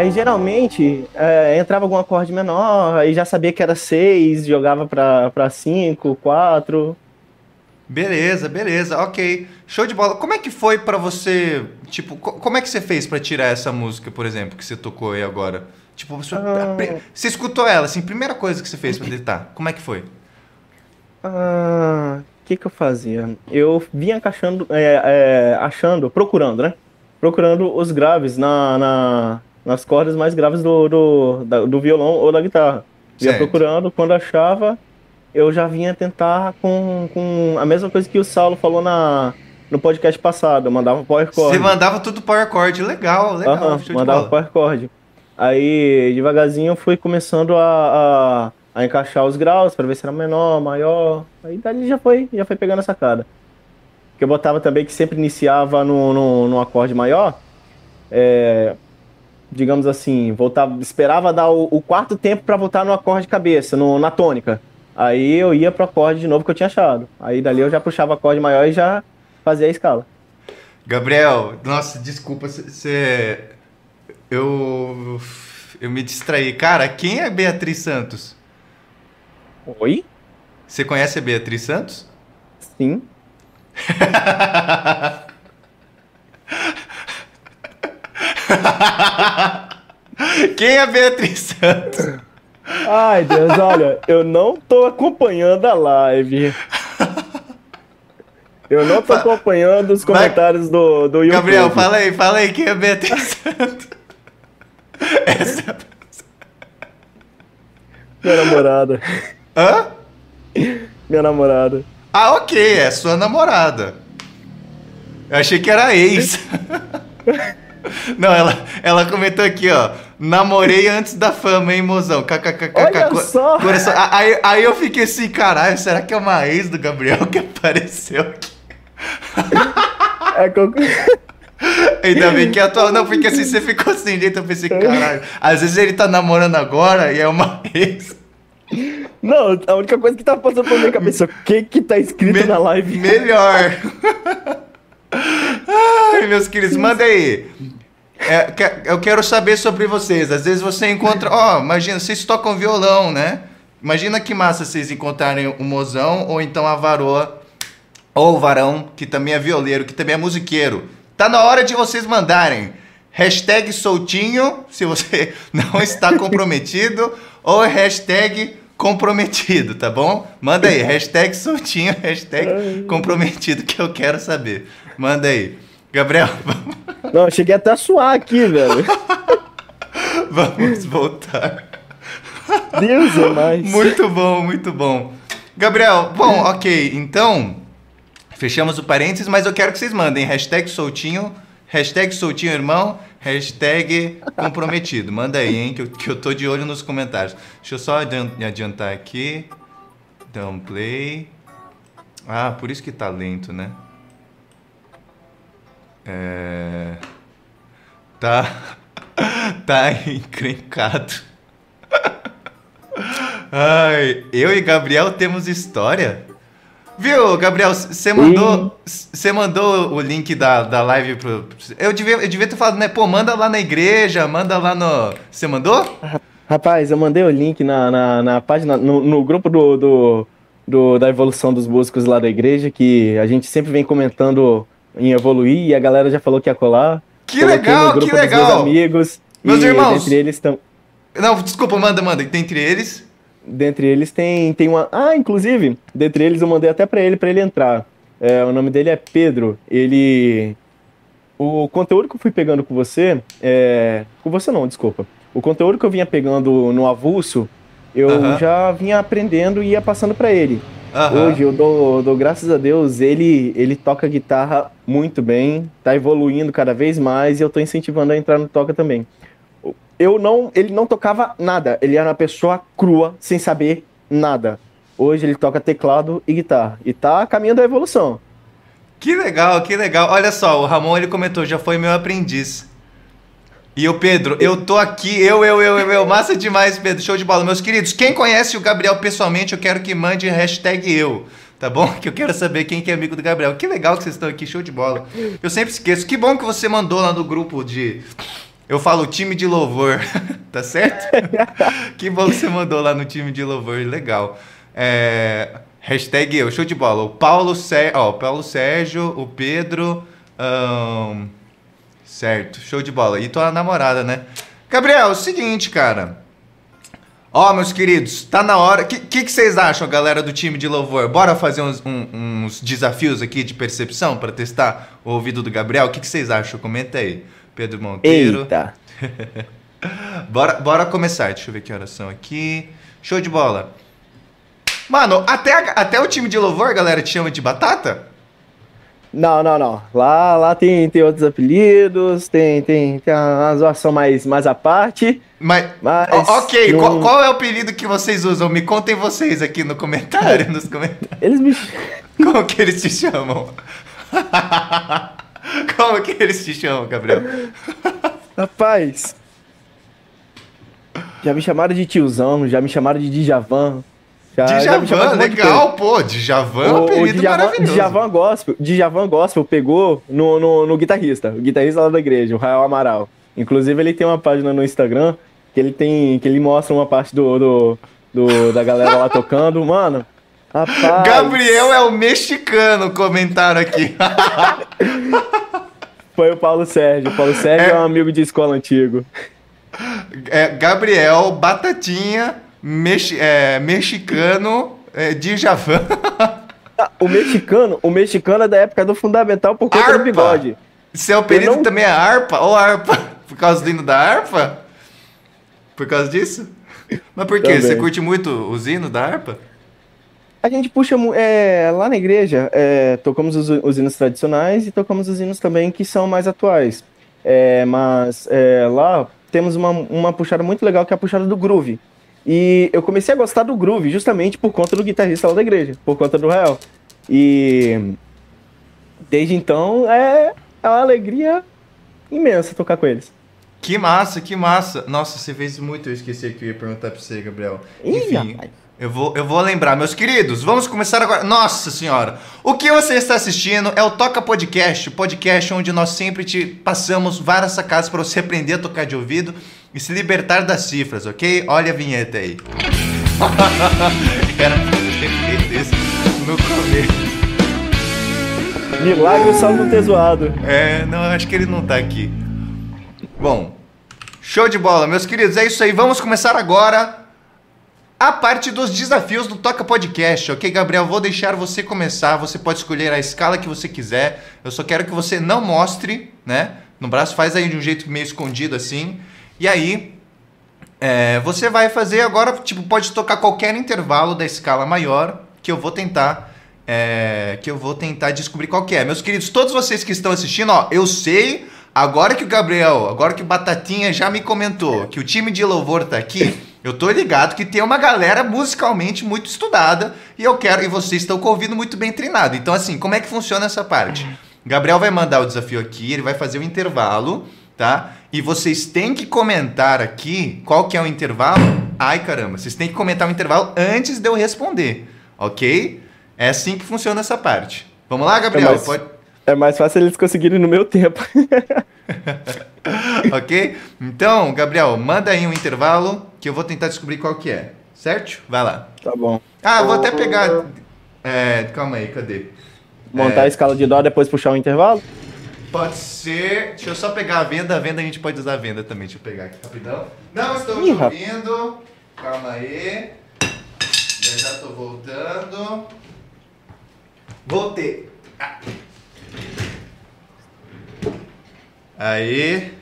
Aí geralmente é, entrava algum acorde menor, aí já sabia que era seis, jogava pra, cinco, quatro. Beleza, beleza, ok. Show de bola. Como é que foi para você, tipo, como é que você fez para tirar essa música, por exemplo, que você tocou aí agora? Tipo, você, ah. você escutou ela, assim, primeira coisa que você fez para deitar, como é que foi? Ah, o que que eu fazia? Eu vinha achando, é, é, achando, procurando, né? Procurando os graves na, na nas cordas mais graves do, do, da, do violão ou da guitarra. Ia procurando, quando achava, eu já vinha tentar com, com a mesma coisa que o Saulo falou na, no podcast passado. Eu mandava power chord. Você mandava tudo power chord, legal, legal. Uhum, mandava power chord. Aí, devagarzinho, eu fui começando a, a, a encaixar os graus para ver se era menor, maior. Aí dali já foi, já foi pegando essa cara. Que eu botava também que sempre iniciava no, no, no acorde maior. É, digamos assim, voltava, esperava dar o, o quarto tempo para voltar no acorde de cabeça, no, na tônica. Aí eu ia pro acorde de novo que eu tinha achado. Aí dali eu já puxava acorde maior e já fazia a escala. Gabriel, nossa, desculpa, você. Eu. Eu me distraí. Cara, quem é Beatriz Santos? Oi? Você conhece a Beatriz Santos? Sim. Quem é Beatriz Santos? Ai, Deus, olha, eu não tô acompanhando a live. Eu não tô acompanhando os comentários do, do YouTube. Gabriel, fala aí, fala aí quem é Beatriz Santos. Essa... Minha namorada. Hã? Minha namorada. Ah, ok, é sua namorada. Eu achei que era ex. Não, ela, ela comentou aqui, ó. Namorei antes da fama, hein, mozão? KKKK. Olha só! Coração. Aí, aí eu fiquei assim, caralho, será que é uma ex do Gabriel que apareceu aqui? É com... Ainda bem que é atual. Não, porque assim você ficou sem jeito, eu pensei, caralho. Às vezes ele tá namorando agora e é uma ex. Não, a única coisa que tá passando pela minha cabeça, o que que tá escrito Me- na live? Melhor. Ai, meus queridos, manda aí. É, eu quero saber sobre vocês. Às vezes você encontra. Ó, imagina, vocês tocam violão, né? Imagina que massa vocês encontrarem o mozão ou então a varoa ou o varão, que também é violeiro, que também é musiqueiro. Tá na hora de vocês mandarem. Hashtag soltinho, se você não está comprometido, ou hashtag comprometido, tá bom? Manda aí, hashtag soltinho, hashtag comprometido, que eu quero saber. Manda aí. Gabriel, Não, eu cheguei até a suar aqui, velho. vamos voltar. Deus é mais. Muito bom, muito bom. Gabriel, bom, ok, então fechamos o parênteses, mas eu quero que vocês mandem hashtag soltinho, hashtag soltinho irmão, hashtag comprometido. Manda aí, hein, que eu, que eu tô de olho nos comentários. Deixa eu só adian- adiantar aqui. Dar um play. Ah, por isso que tá lento, né? É... Tá... tá encrencado. Ai, eu e Gabriel temos história. Viu, Gabriel, você mandou, você mandou o link da, da live pro. Eu devia, eu devia ter falado, né? Pô, manda lá na igreja, manda lá no. Você mandou? Rapaz, eu mandei o link na, na, na página, no, no grupo do, do, do- da evolução dos músicos lá da igreja, que a gente sempre vem comentando em evoluir, e a galera já falou que ia colar. Que legal, que dos meus legal. amigos. Meus e irmãos. Dentre eles, tam, Não, desculpa, manda, manda. Dentre eles. dentre eles tem, tem uma. Ah, inclusive, dentre eles eu mandei até pra ele, pra ele entrar. É, o nome dele é Pedro. Ele. O conteúdo que eu fui pegando com você. É... Com você não, desculpa. O conteúdo que eu vinha pegando no avulso, eu Aham. já vinha aprendendo e ia passando pra ele. Aham. Hoje eu dou, dou graças a Deus, ele, ele toca guitarra muito bem, tá evoluindo cada vez mais e eu tô incentivando a entrar no toca também. Eu não, ele não tocava nada, ele era uma pessoa crua, sem saber nada. Hoje ele toca teclado e guitarra e tá caminhando a evolução. Que legal, que legal. Olha só, o Ramon ele comentou, já foi meu aprendiz. E o Pedro, eu tô aqui, eu, eu, eu, eu, eu. Massa demais, Pedro. Show de bola. Meus queridos, quem conhece o Gabriel pessoalmente, eu quero que mande hashtag eu. Tá bom? Que eu quero saber quem que é amigo do Gabriel. Que legal que vocês estão aqui, show de bola. Eu sempre esqueço. Que bom que você mandou lá no grupo de. Eu falo time de louvor, tá certo? que bom que você mandou lá no time de louvor, legal. É, hashtag eu, show de bola. O Paulo, ó, o Paulo Sérgio, o Pedro. ahn, certo, show de bola. E tua namorada, né? Gabriel, é o seguinte, cara. Ó, meus queridos, tá na hora. O que, que, que vocês acham, galera do time de louvor? Bora fazer uns, um- uns desafios aqui de percepção para testar o ouvido do Gabriel? O que, que vocês acham? Comenta aí. Pedro Monteiro. Eita! Bora, bora começar. Deixa eu ver que horas são aqui. Show de bola. Mano, até, a- até o time de louvor, galera, te chama de batata? Não, não, não. Lá, lá tem, tem outros apelidos, tem, tem, tem uma zoação mais, mais à parte. Mas, Mas ok, não- qual, qual é o apelido que vocês usam? Me contem vocês aqui no comentário, nos comentários. Eles me. Como que eles te chamam? Como que eles te chamam, Gabriel? Rapaz. Já me chamaram de tiozão, já me chamaram de Djavan. Já, já Djavan, de legal, pô. Djavan é um apelido Djavan, maravilhoso. Djavan Gospel, Djavan Gospel pegou no, no, no guitarrista, o guitarrista lá da igreja, o Rael Amaral. Inclusive, ele tem uma página no Instagram que ele tem. que ele mostra uma parte do, do, do- da galera lá tocando. Mano, rapaz. Gabriel é o mexicano, comentaram aqui. Foi o Paulo Sérgio. O Paulo Sérgio é, é um amigo de escola antigo. É, Gabriel Batatinha, mex, é, mexicano, é, Djavan. Ah, o mexicano, o mexicano é da época do fundamental por conta do bigode. Seu apelido não... também é harpa? Ou harpa? Por causa do hino da harpa? Por causa disso? Mas por quê? Também. Você curte muito os hinos da harpa? A gente puxa é, lá na igreja, é, tocamos os, os, hinos tradicionais e tocamos os hinos também que são mais atuais. É, mas é, lá temos uma, uma puxada muito legal que é a puxada do groove. E eu comecei a gostar do groove justamente por conta do guitarrista lá da igreja, por conta do Real. E desde então é, é uma alegria imensa tocar com eles. Que massa, que massa. Nossa, você fez muito, eu esqueci que eu ia perguntar pra você, Gabriel. Enfim, eu vou, eu vou lembrar. Meus queridos, vamos começar agora. Nossa senhora, o que você está assistindo é o Toca Podcast, o podcast onde nós sempre te passamos várias sacadas para você aprender a tocar de ouvido e se libertar das cifras, ok? Olha a vinheta aí. Era isso no começo. Milagre só não ter zoado. É, não, acho que ele não tá aqui. Bom, show de bola, meus queridos. É isso aí. Vamos começar agora a parte dos desafios do Toca Podcast, ok, Gabriel? Vou deixar você começar. Você pode escolher a escala que você quiser. Eu só quero que você não mostre, né? No braço, faz aí de um jeito meio escondido assim. E aí, é, você vai fazer agora, tipo, pode tocar qualquer intervalo da escala maior que eu vou tentar. É, que eu vou tentar descobrir qual que é. Meus queridos, todos vocês que estão assistindo, ó, eu sei Agora que o Gabriel, agora que o Batatinha já me comentou que o time de louvor tá aqui, eu tô ligado que tem uma galera musicalmente muito estudada e eu quero e vocês estão com ouvido muito bem treinado. Então assim, como é que funciona essa parte? Gabriel vai mandar o desafio aqui, ele vai fazer o intervalo, tá? E vocês têm que comentar aqui qual que é o intervalo. Ai, caramba, vocês têm que comentar o intervalo antes de eu responder, OK? É assim que funciona essa parte. Vamos lá, Gabriel? É, mas... Pode é mais fácil eles conseguirem no meu tempo. ok? Então, Gabriel, manda aí um intervalo que eu vou tentar descobrir qual que é. Certo? Vai lá. Tá bom. Ah, vou até pegar. É, calma aí, cadê? Montar é... a escala de dó depois puxar o intervalo? Pode ser. Deixa eu só pegar a venda. A venda a gente pode usar a venda também. Deixa eu pegar aqui rapidão. Não estou te ouvindo. Calma aí. Já já tô voltando. Voltei. Ah. Aí.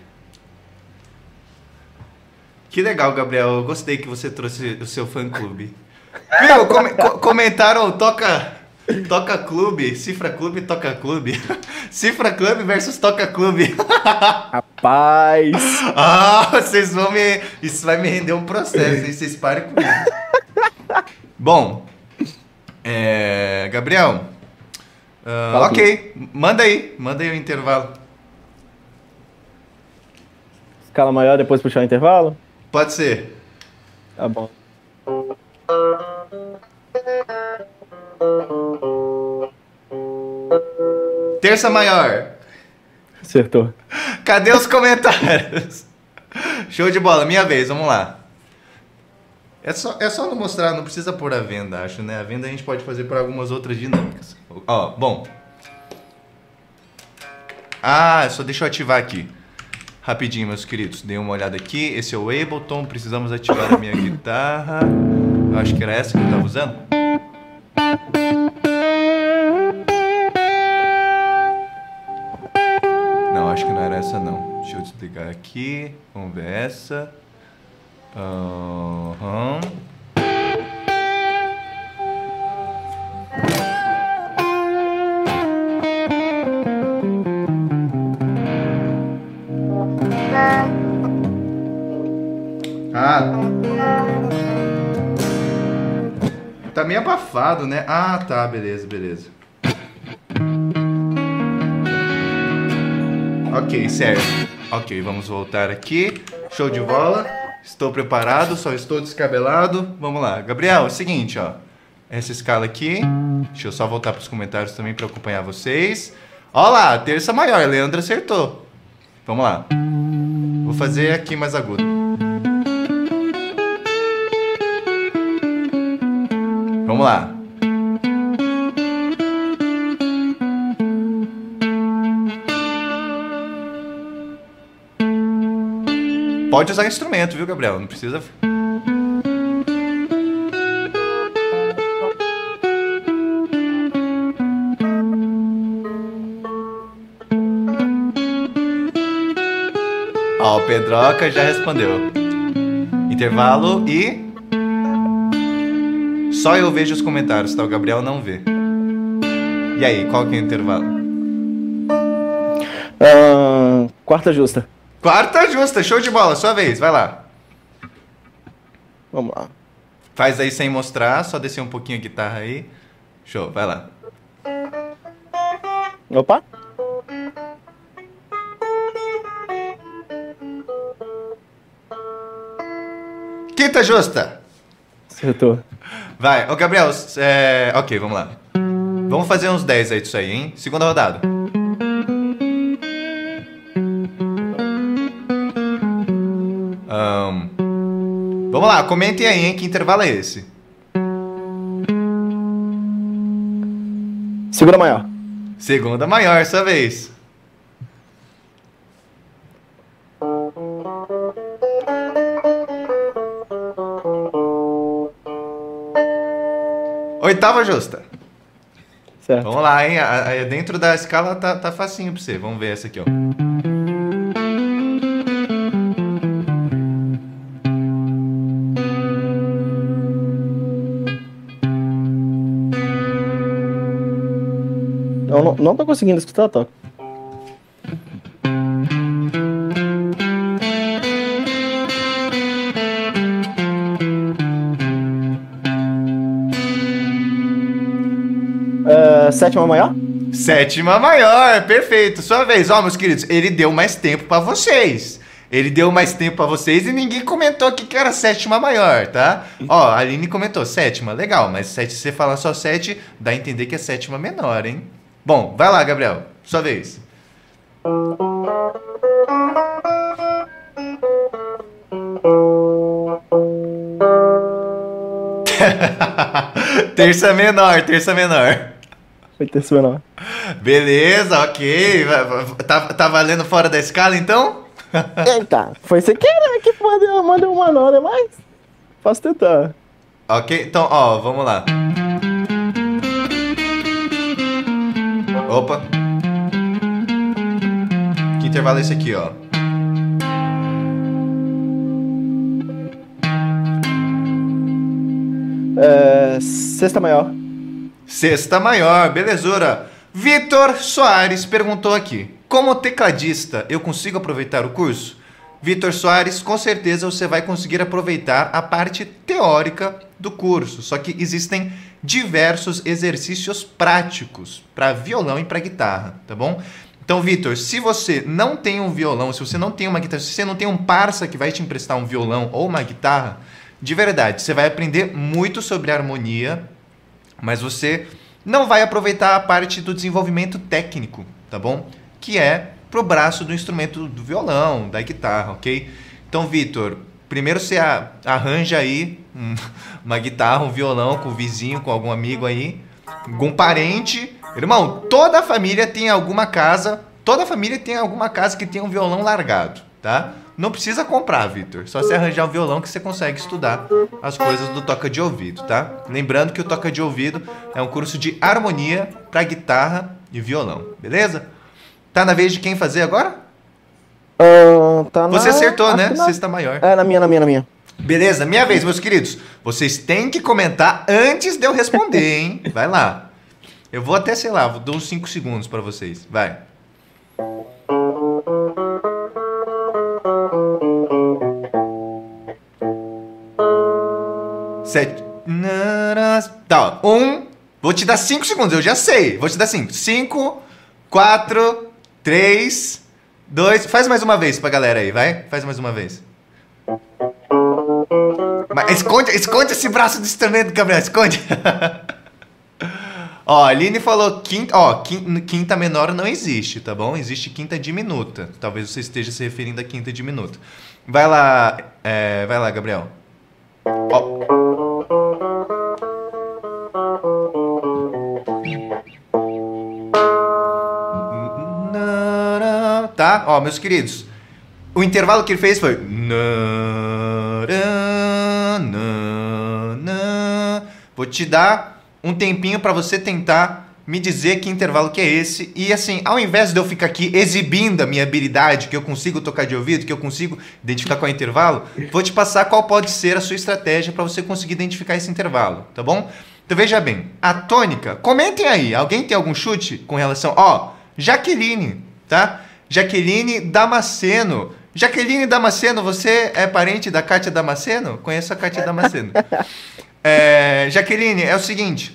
Que legal, Gabriel. Eu gostei que você trouxe o seu fã clube. Viu? Com comentaram toca toca clube, cifra clube, toca clube. cifra clube versus toca clube. Rapaz. Ah, vocês vão me isso vai me render um processo, hein? vocês parem comigo. Bom, é... Gabriel, uh, ok, manda aí, manda aí o intervalo. Escala maior, depois puxar o intervalo? Pode ser. Tá bom. Terça maior. Acertou. Cadê os comentários? Show de bola, minha vez, vamos lá. É só, é só não mostrar, não precisa pôr a venda, acho, né? A venda a gente pode fazer por algumas outras dinâmicas. Ó, bom. Ah, só deixa eu ativar aqui. Rapidinho, meus queridos, dei uma olhada aqui. Esse é o Ableton. Precisamos ativar a minha guitarra. Eu acho que era essa que eu estava usando. Não, acho que não era essa não. Deixa eu desligar aqui. Vamos ver essa. Uhum. Abafado, né? Ah, tá, beleza, beleza. Ok, certo. Ok, vamos voltar aqui. Show de bola. Estou preparado, só estou descabelado. Vamos lá. Gabriel, é o seguinte, ó. Essa escala aqui. Deixa eu só voltar para os comentários também para acompanhar vocês. Olha lá, terça maior. Leandro acertou. Vamos lá. Vou fazer aqui mais agudo. Vamos lá. Pode usar instrumento, viu, Gabriel? Não precisa. Ó, o Pedroca já respondeu. Intervalo e só eu vejo os comentários, tá? O Gabriel não vê. E aí, qual que é o intervalo? Uh, quarta justa. Quarta justa, show de bola, sua vez, vai lá. Vamos lá. Faz aí sem mostrar, só descer um pouquinho a guitarra aí. Show, vai lá. Opa! Quinta justa. Acertou. Vai, ô Gabriel, é... ok, vamos lá. Vamos fazer uns 10 aí disso aí, hein? Segunda rodada. Um... Vamos lá, comentem aí, hein? Que intervalo é esse? Segunda maior. Segunda maior, sua vez. Oitava justa. Certo. Vamos lá, hein? Dentro da escala tá, tá facinho pra você. Vamos ver essa aqui, ó. Eu não, não tô conseguindo escutar, toca. Sétima maior? Sétima maior, perfeito. Sua vez. Ó, meus queridos, ele deu mais tempo pra vocês. Ele deu mais tempo pra vocês e ninguém comentou que era sétima maior, tá? Ó, a Aline comentou sétima, legal, mas se você falar só sete, dá a entender que é sétima menor, hein? Bom, vai lá, Gabriel. Sua vez. terça menor, terça menor. Foi menor. Beleza, ok. Tá, tá valendo fora da escala então? Eita, foi sem querer que mandei, uma nota, mas posso tentar. Ok, então, ó, vamos lá. Opa. Que intervalo é esse aqui, ó? É, sexta maior. Sexta maior, belezura. Vitor Soares perguntou aqui: Como tecladista, eu consigo aproveitar o curso? Vitor Soares, com certeza você vai conseguir aproveitar a parte teórica do curso, só que existem diversos exercícios práticos para violão e para guitarra, tá bom? Então, Vitor, se você não tem um violão, se você não tem uma guitarra, se você não tem um parça que vai te emprestar um violão ou uma guitarra, de verdade, você vai aprender muito sobre harmonia, mas você não vai aproveitar a parte do desenvolvimento técnico, tá bom? Que é pro braço do instrumento do violão, da guitarra, ok? Então, Vitor, primeiro você arranja aí um- uma guitarra, um violão com o vizinho, com algum amigo aí, algum parente. Irmão, toda a família tem alguma casa, toda a família tem alguma casa que tem um violão largado, tá? Não precisa comprar, Vitor. Só você arranjar um violão que você consegue estudar as coisas do toca de ouvido, tá? Lembrando que o toca de ouvido é um curso de harmonia para guitarra e violão, beleza? Tá na vez de quem fazer agora? Ah, tá na- Você acertou, acho né? na- Sexta maior. É, na minha, na minha, na minha. Beleza, minha vez, meus queridos. Vocês têm que comentar antes de eu responder, hein? Vai lá. Eu vou até, sei lá, vou dar uns 5 segundos para vocês. Vai. Sete. Tá, um. Vou te dar 5 segundos, eu já sei. Vou te dar 5. 5, 4, 3, 2. Faz mais uma vez pra galera aí, vai? Faz mais uma vez. Mas esconde, esconde esse braço do instrumento, Gabriel, esconde. ó, a Aline falou quinta, ó, quin- quinta menor não existe, tá bom? Existe quinta diminuta. Talvez você esteja se referindo à quinta diminuta. Vai lá, é, vai lá, Gabriel. Ó. Tá? Ó, meus queridos. O intervalo que ele fez foi. Vou te dar um tempinho para você tentar me dizer que intervalo que é esse. E assim, ao invés de eu ficar aqui exibindo a minha habilidade, que eu consigo tocar de ouvido, que eu consigo identificar qual é o intervalo, vou te passar qual pode ser a sua estratégia para você conseguir identificar esse intervalo, tá bom? Então veja bem, a tônica, comentem aí, alguém tem algum chute com relação, ó, Jaqueline, tá? Jaqueline Damasceno. Jaqueline Damasceno, você é parente da Kátia Damasceno? Conheço a Kátia Damasceno. É, Jaqueline, é o seguinte,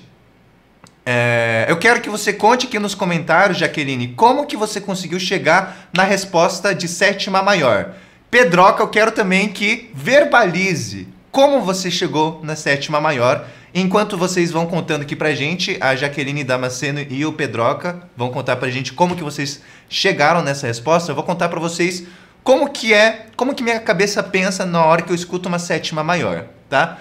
é, eu quero que você conte aqui nos comentários, Jaqueline, como que você conseguiu chegar na resposta de sétima maior. Pedroca, eu quero também que verbalize como você chegou na sétima maior. Enquanto vocês vão contando aqui pra gente, a Jaqueline Damasceno e o Pedroca vão contar pra gente como que vocês chegaram nessa resposta. Eu vou contar pra vocês como que é, como que minha cabeça pensa na hora que eu escuto uma sétima maior, tá?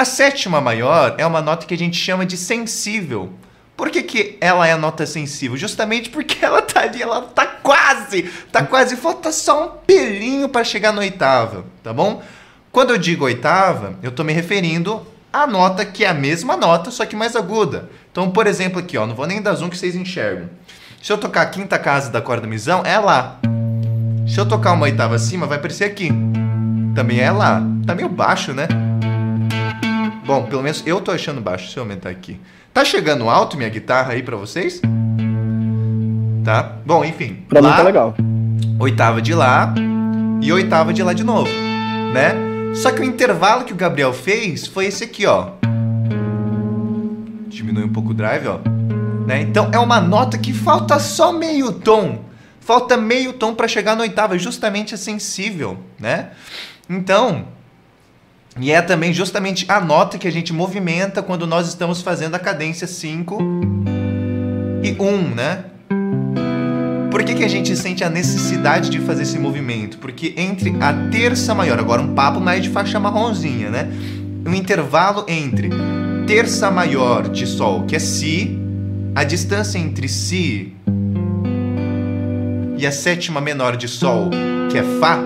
A sétima maior é uma nota que a gente chama de sensível. Por que, que ela é a nota sensível? Justamente porque ela tá ali, ela tá quase, tá quase, falta só um pelinho para chegar na oitava, tá bom? Quando eu digo oitava, eu tô me referindo a nota que é a mesma nota, só que mais aguda. Então, por exemplo, aqui, ó, não vou nem dar zoom que vocês enxergam. Se eu tocar a quinta casa da corda misão, é lá. Se eu tocar uma oitava acima, vai aparecer aqui. Também é lá. Tá meio baixo, né? Bom, pelo menos eu tô achando baixo. Deixa eu aumentar aqui. Tá chegando alto minha guitarra aí para vocês? Tá? Bom, enfim. Pra lá, mim tá legal. Oitava de lá e oitava de lá de novo, né? Só que o intervalo que o Gabriel fez foi esse aqui, ó. Diminui um pouco o drive, ó. Né? Então é uma nota que falta só meio tom. Falta meio tom para chegar na oitava, justamente é sensível, né? Então, e é também justamente a nota que a gente movimenta quando nós estamos fazendo a cadência 5 e 1, um, né? Por que, que a gente sente a necessidade de fazer esse movimento? Porque entre a terça maior, agora um papo mais de faixa marronzinha, né? Um intervalo entre terça maior de Sol, que é Si, a distância entre Si e a sétima menor de Sol, que é Fá,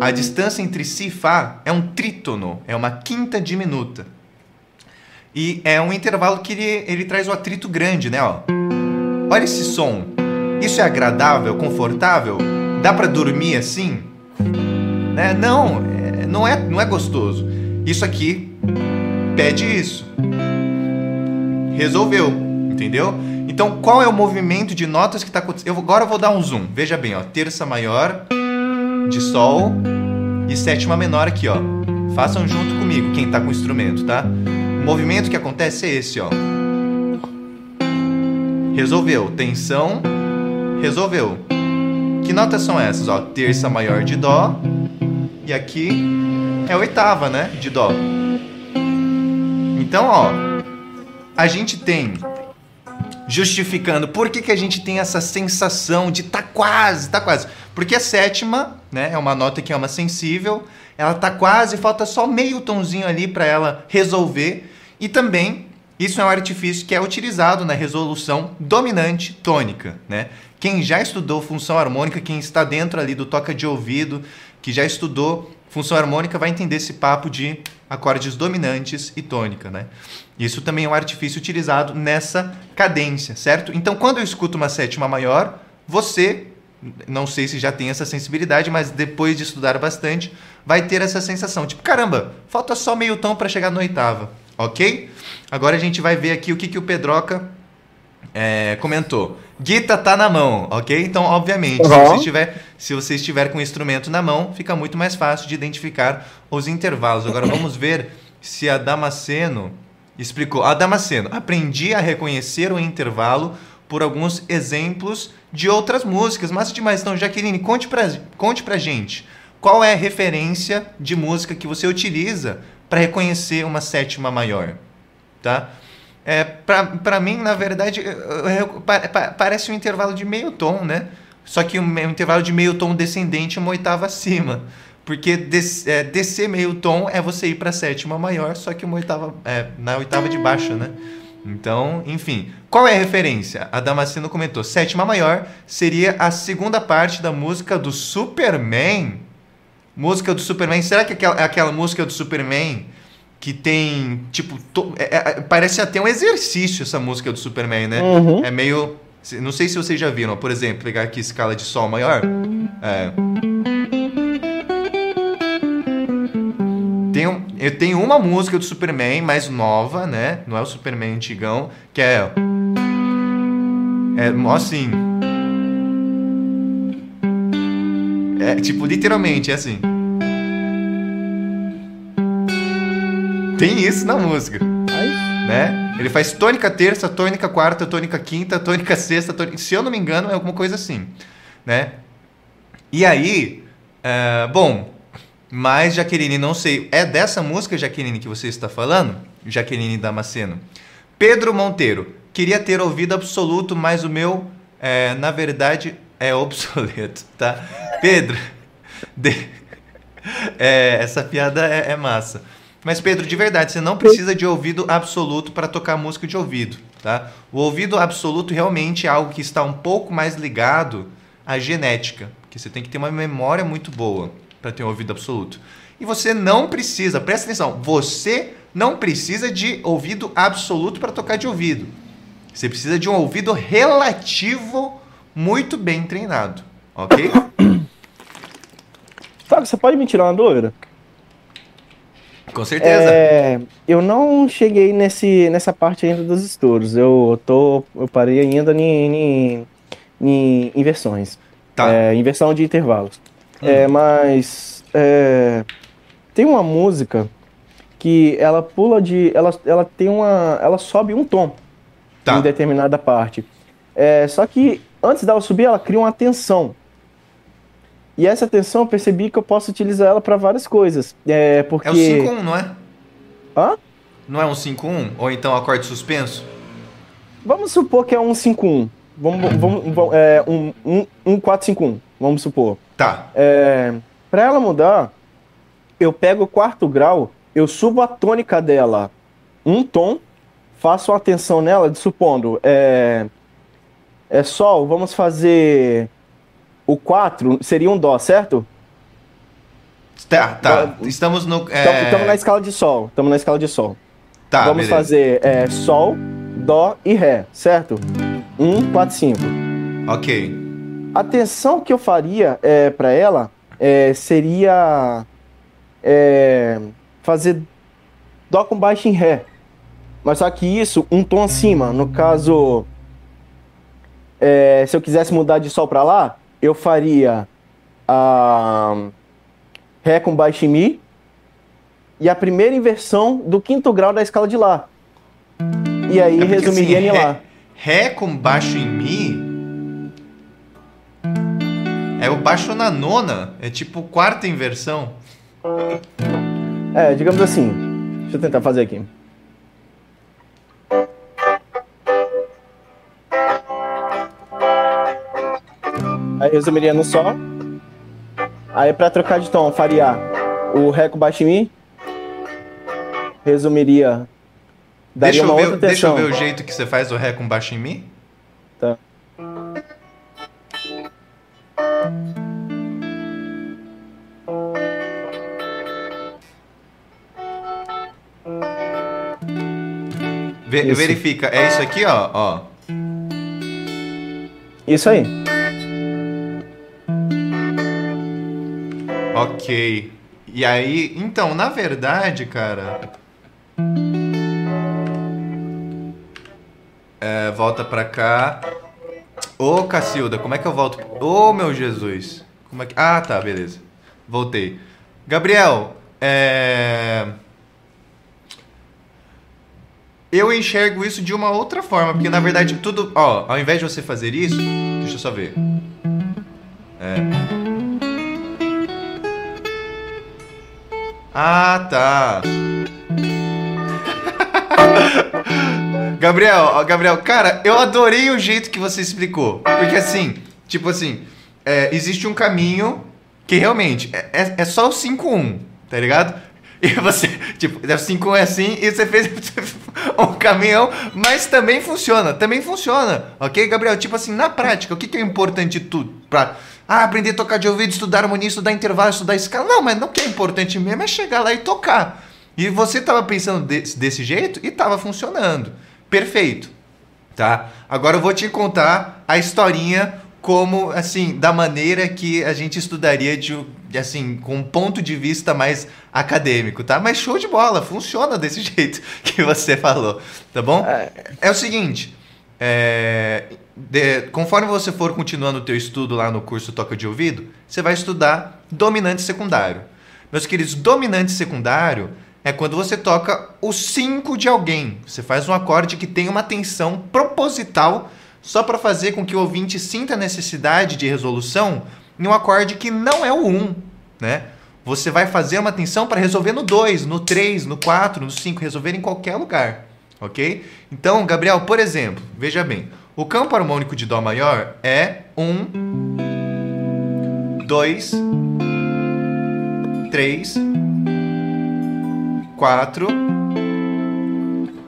a distância entre Si e Fá é um trítono, é uma quinta diminuta. E é um intervalo que ele, ele traz o atrito grande, né? Ó. Olha esse som. Isso é agradável, confortável? Dá para dormir assim? Né? Não, é, não, é, não é gostoso. Isso aqui pede isso. Resolveu, entendeu? Então, qual é o movimento de notas que está acontecendo? Eu, agora eu vou dar um zoom. Veja bem, ó, terça maior de sol e sétima menor aqui, ó. Façam junto comigo quem está com o instrumento, tá? O movimento que acontece é esse, ó. Resolveu. Tensão Resolveu. Que notas são essas? Ó, terça maior de dó e aqui é oitava, né, de dó. Então, ó, a gente tem justificando por que, que a gente tem essa sensação de tá quase, tá quase. Porque a sétima, né, é uma nota que é uma sensível, ela tá quase, falta só meio tonzinho ali para ela resolver. E também isso é um artifício que é utilizado na resolução dominante tônica, né? Quem já estudou função harmônica, quem está dentro ali do toca de ouvido, que já estudou função harmônica, vai entender esse papo de acordes dominantes e tônica, né? Isso também é um artifício utilizado nessa cadência, certo? Então, quando eu escuto uma sétima maior, você, não sei se já tem essa sensibilidade, mas depois de estudar bastante, vai ter essa sensação, tipo, caramba, falta só meio tom para chegar na oitava, ok? Agora a gente vai ver aqui o que, que o Pedroca é, comentou. Guita tá na mão, ok? Então, obviamente, uhum. se, você estiver, se você estiver com o instrumento na mão, fica muito mais fácil de identificar os intervalos. Agora vamos ver se a Damasceno explicou. A Damasceno, aprendi a reconhecer o intervalo por alguns exemplos de outras músicas. Massa demais. Então, Jaqueline, conte pra, conte pra gente. Qual é a referência de música que você utiliza para reconhecer uma sétima maior? Tá? É, para mim, na verdade, parece um intervalo de meio tom, né? Só que um, intervalo de meio tom descendente uma oitava acima. Porque des, é, descer meio tom é você ir para sétima maior, só que uma oitava é, na oitava de baixo, né? Então, enfim. Qual é a referência? A Damasceno comentou: sétima maior seria a segunda parte da música do Superman. Música do Superman. Será que aquela, aquela música do Superman que tem, tipo, to, é, é, parece até um exercício essa música do Superman, né? Uhum. É meio. Não sei se vocês já viram, por exemplo, pegar aqui escala de sol maior. É. Tem um, eu tenho uma música do Superman mais nova, né? Não é o Superman antigão, que é. É assim. É tipo, literalmente, é assim. Tem isso na música, né? Ele faz tônica terça, tônica quarta, tônica quinta, tônica sexta, tônica... se eu não me engano, é alguma coisa assim, né? E aí, é, bom, mas Jaqueline, não sei, é dessa música, Jaqueline, que você está falando? Jaqueline Damasceno. Pedro Monteiro, queria ter ouvido absoluto, mas o meu, é, na verdade, é obsoleto, tá? Pedro, de- é, essa piada é, é massa. Mas, Pedro, de verdade, você não precisa de ouvido absoluto para tocar música de ouvido, tá? O ouvido absoluto realmente é algo que está um pouco mais ligado à genética, porque você tem que ter uma memória muito boa para ter um ouvido absoluto. E você não precisa, presta atenção, você não precisa de ouvido absoluto para tocar de ouvido. Você precisa de um ouvido relativo muito bem treinado, ok? Fábio, você pode me tirar uma dúvida? Com certeza. É, eu não cheguei nesse, nessa parte ainda dos estouros. Eu tô, eu parei ainda em, inversões, Tá. é, inversão de intervalos. Hum. É, mas é, tem uma música que ela pula de, ela, ela tem uma, ela sobe um tom Tá. em determinada parte. É, só que antes dela subir, ela cria uma tensão. E essa tensão eu percebi que eu posso utilizar ela para várias coisas. É porque É o 5-1, não é? Hã? Não é um 5-1? Ou então acorde suspenso? Vamos supor que é um 5-1. Vamos, vamos, vamos, é, um, um, um 4-5-1, vamos supor. Tá. É, para ela mudar, eu pego o quarto grau, eu subo a tônica dela um tom, faço uma tensão nela, de, supondo, é, é Sol, vamos fazer o 4, seria um Dó, certo? Tá, tá. Estamos no. É... Estamos na escala de Sol, estamos na escala de Sol. Tá, vamos beleza. fazer é, Sol, Dó e Ré, certo? 1, 4, 5. Ok. A tensão que eu faria é, para ela é, seria é, fazer Dó com baixo em Ré. Mas só que isso, um tom acima. No caso, é, se eu quisesse mudar de Sol para lá, eu faria a Ré com baixo em Mi e a primeira inversão do quinto grau da escala de Lá. E aí É porque, resumiria assim, em Lá. Ré, ré com baixo em Mi. É o baixo na nona. É tipo quarta inversão. É, digamos assim. Deixa eu tentar fazer aqui. Aí resumiria no Sol. Aí pra trocar de tom, faria o Ré com baixo em Mi. Resumiria. Daria Deixa eu, ver, deixa eu ver o jeito que você faz o Ré com baixo em Mi. Tá. Ve- Isso. Verifica. É isso aqui, ó. ó. Isso aí. Ok. E aí, então, na verdade, cara. É, volta pra cá. Ô, Cacilda, como é que eu volto? Ô, meu Jesus. Como é que. Ah, tá, beleza. Voltei. Gabriel, é. Eu enxergo isso de uma outra forma, porque na verdade tudo. Ó, ao invés de você fazer isso. Deixa eu só ver. Ah, tá. Gabriel, Gabriel, cara, eu adorei o jeito que você explicou. Porque assim, tipo assim, é, existe um caminho que realmente é, é- é só o 5-1, tá ligado? E você, tipo, o 5-1 é assim e você fez um caminhão, mas também funciona, também funciona, ok, Gabriel? Tipo assim, na prática, o que, que é importante tudo pra Ah, aprender a tocar de ouvido, estudar harmonia, estudar intervalo, estudar escala. Não, mas não que é importante mesmo é chegar lá e tocar. E você estava pensando desse, desse jeito e estava funcionando. Perfeito. Tá? Agora eu vou te contar a historinha como, assim, da maneira que a gente estudaria de, assim, com um ponto de vista mais acadêmico, tá? Mas show de bola, funciona desse jeito que você falou, tá bom? É, é o seguinte, é, de, conforme você for continuando o teu estudo lá no curso Toca de Ouvido, você vai estudar dominante secundário. Meus queridos, dominante secundário é quando você toca o 5 de alguém. Você faz um acorde que tem uma tensão proposital só para fazer com que o ouvinte sinta a necessidade de resolução em um acorde que não é o 1, um, né? Você vai fazer uma tensão para resolver no 2, no 3, no 4, no 5, resolver em qualquer lugar, ok? Então, Gabriel, por exemplo, veja bem, o campo harmônico de Dó maior é 1, 2, 3, 4,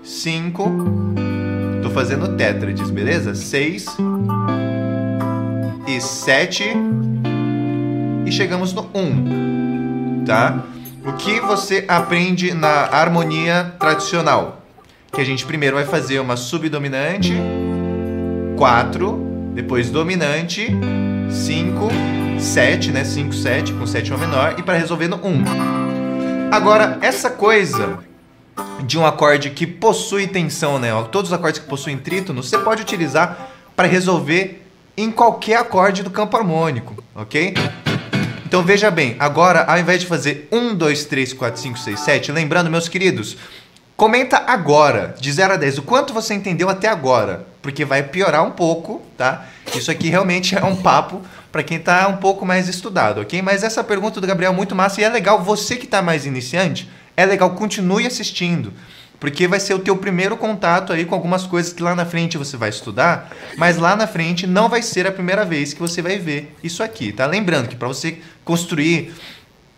5. Tô fazendo tétrades, beleza? 6 e 7. E chegamos no 1, tá? O que você aprende na harmonia tradicional? Que a gente primeiro vai fazer uma subdominante 4, depois dominante, 5, 7, né? 5, 7 com sétima menor e para resolver no 1. Agora, essa coisa de um acorde que possui tensão, né? Todos os acordes que possuem trítono, você pode utilizar para resolver em qualquer acorde do campo harmônico, ok? Então veja bem, agora ao invés de fazer 1, 2, 3, 4, 5, 6, 7, lembrando, meus queridos, Comenta agora, de 0 a 10, o quanto você entendeu até agora, porque vai piorar um pouco, tá? Isso aqui realmente é um papo para quem está um pouco mais estudado, ok? Mas essa pergunta do Gabriel é muito massa e é legal, você que está mais iniciante, é legal, continue assistindo, porque vai ser o teu primeiro contato aí com algumas coisas que lá na frente você vai estudar, mas lá na frente não vai ser a primeira vez que você vai ver isso aqui, tá? Lembrando que para você construir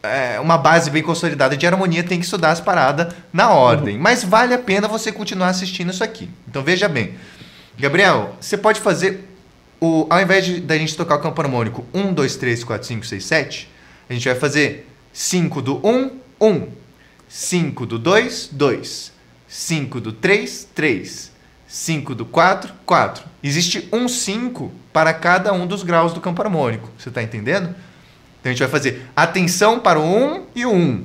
é, uma base bem consolidada de harmonia, tem que estudar as paradas na ordem. Uhum. Mas vale a pena você continuar assistindo isso aqui. Então veja bem. Gabriel, você pode fazer o. Ao invés de da gente tocar o campo harmônico 1, 2, 3, 4, 5, 6, 7, a gente vai fazer 5 do 1, 1. 5 do 2, 2. 5 do 3, 3. 5 do 4, 4. Existe um 5 para cada um dos graus do campo harmônico. Você está entendendo? Então a gente vai fazer atenção para o 1 e o 1.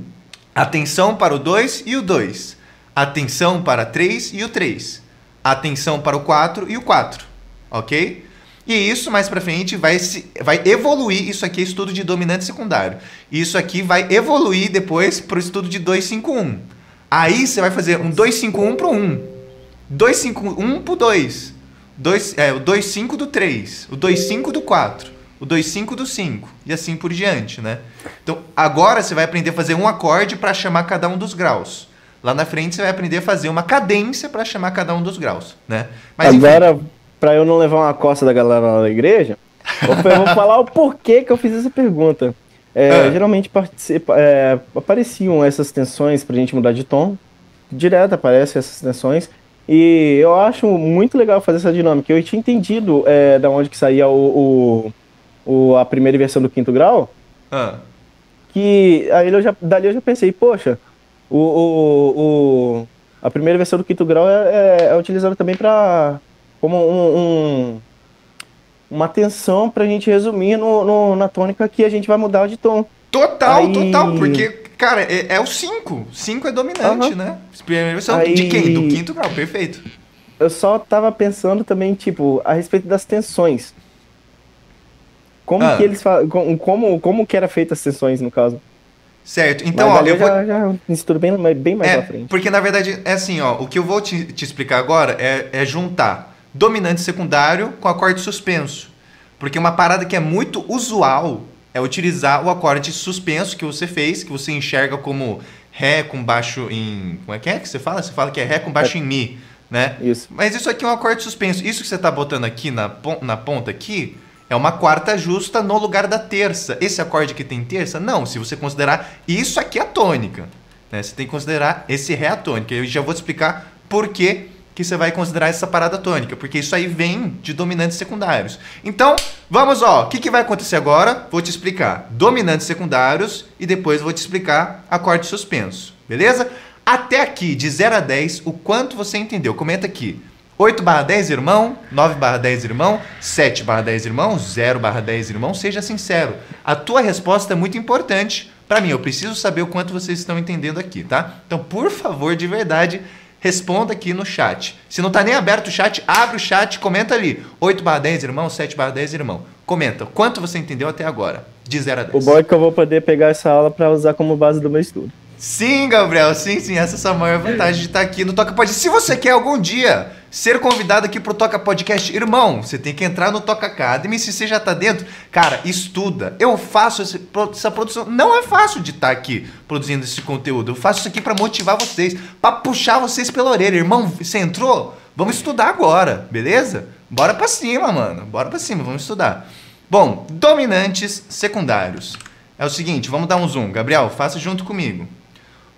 Atenção para o 2 e o 2. Atenção para 3 e o 3. Atenção para o 4 e o 4. Ok? E isso mais para frente vai, se, vai evoluir. Isso aqui é estudo de dominante secundário. Isso aqui vai evoluir depois para o estudo de 251. Aí você vai fazer um 251 para o 1. 251 para o 2. 2 é, o 25 do 3. O 25 do 4 o 2,5 do 5 e assim por diante, né? Então, agora você vai aprender a fazer um acorde para chamar cada um dos graus. Lá na frente você vai aprender a fazer uma cadência para chamar cada um dos graus, né? Mas, agora, para eu não levar uma costa da galera lá da igreja, eu vou falar o porquê que eu fiz essa pergunta. É, ah. Geralmente é, apareciam essas tensões para a gente mudar de tom. Direto aparecem essas tensões. E eu acho muito legal fazer essa dinâmica. Eu tinha entendido é, da onde que saía o, o o, a primeira versão do quinto grau, ah. que aí eu já, dali eu já pensei, poxa, o, o, o a primeira versão do quinto grau é, é, é utilizada também para como um, um, uma tensão para a gente resumir no, no, na tônica que a gente vai mudar de tom. Total, aí... total, porque, cara, é, é o 5. 5 é dominante, uhum. né? Primeira versão aí... de quem? Do quinto grau, perfeito. Eu só tava pensando também, tipo, a respeito das tensões. Como ah. que eles como, como que era feita as sessões, no caso? Certo, então, Mas ó, eu já, já estudo bem, bem mais é, pra frente. Porque, na verdade, é assim, ó, o que eu vou te, te explicar agora é, é juntar dominante secundário com acorde suspenso. Porque uma parada que é muito usual é utilizar o acorde suspenso que você fez, que você enxerga como Ré com baixo em. Como é que é que você fala? Você fala que é Ré com baixo é. em Mi, né? Isso. Mas isso aqui é um acorde suspenso. Isso que você está botando aqui na, na ponta aqui é uma quarta justa no lugar da terça. Esse acorde que tem terça? Não, se você considerar isso aqui é a tônica. Né? Você tem que considerar esse Ré a tônica. Eu já vou te explicar por que, que você vai considerar essa parada tônica, porque isso aí vem de dominantes secundários. Então, vamos, ó, o que, que vai acontecer agora? Vou te explicar dominantes secundários e depois vou te explicar acorde suspenso, beleza? Até aqui, de 0 a 10, o quanto você entendeu? Comenta aqui. 8 barra 10, irmão. 9 barra 10, irmão. 7 barra 10, irmão. 0 barra 10, irmão. Seja sincero. A tua resposta é muito importante para mim. Eu preciso saber o quanto vocês estão entendendo aqui, tá? Então, por favor, de verdade, responda aqui no chat. Se não está nem aberto o chat, abre o chat, comenta ali. 8 barra 10, irmão, 7 barra 10, irmão. Comenta, quanto você entendeu até agora? De 0 a 10. O bom é que eu vou poder pegar essa aula para usar como base do meu estudo. Sim, Gabriel, sim, sim. Essa é a maior vantagem de estar aqui no Toca Podcast. Se você quer algum dia ser convidado aqui pro Toca Podcast, irmão, você tem que entrar no Toca Academy. Se você já tá dentro, cara, estuda. Eu faço esse, essa produção. Não é fácil de estar aqui produzindo esse conteúdo. Eu faço isso aqui para motivar vocês, para puxar vocês pela orelha. Irmão, você entrou? Vamos estudar agora, beleza? Bora pra cima, mano. Bora pra cima, vamos estudar. Bom, dominantes secundários. É o seguinte, vamos dar um zoom. Gabriel, faça junto comigo.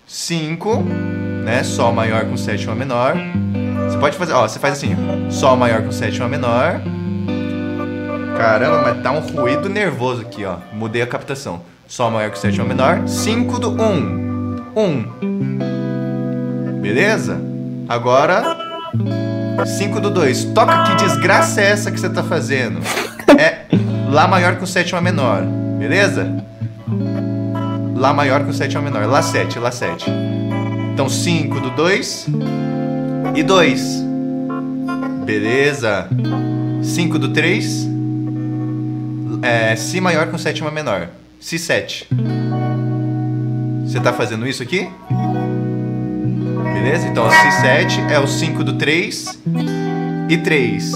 5, né? Sol maior com sétima menor. Você pode fazer, ó, você faz assim, Sol maior com sétima menor. Caramba, mas tá um ruído nervoso aqui, ó. Mudei a captação. Sol maior com sétima menor. 5 do 1. Um. 1. Um. Beleza? Agora 5 do 2. Toca que desgraça é essa que você tá fazendo? É Lá maior com sétima menor. Beleza? Lá maior com sétima menor. Lá 7, Lá 7. Então 5 do 2 e 2. Beleza. 5 do 3. É, si maior com sétima menor. Si 7. Você tá fazendo isso aqui? Beleza? Então, Si 7 é o 5 do 3 e 3.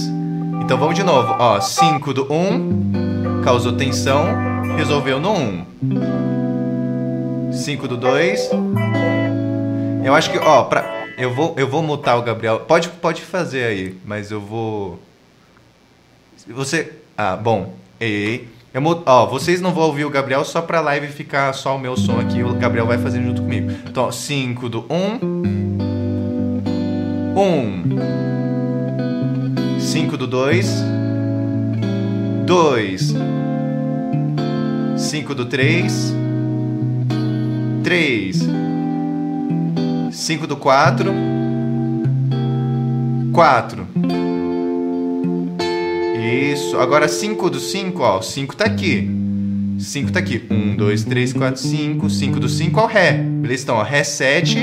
Então vamos de novo. Ó, 5 do 1 causou tensão, resolveu no 1. 5 do 2. Eu acho que, ó, pra, eu, vou, eu vou mutar o Gabriel. Pode, pode fazer aí, mas eu vou. Você. Ah, bom. Ei. Eu, ó, vocês não vão ouvir o Gabriel só pra live ficar só o meu som aqui. O Gabriel vai fazer junto comigo. Então, 5 do 1. 1. 5 do 2. 2. 5 do 3. 3. 5 do 4. 4. Isso. Agora 5 do 5, ó. 5 tá aqui. 5 tá aqui. 1, 2, 3, 4, 5. 5 do 5 é o Ré. Beleza? Então, ó. Ré 7.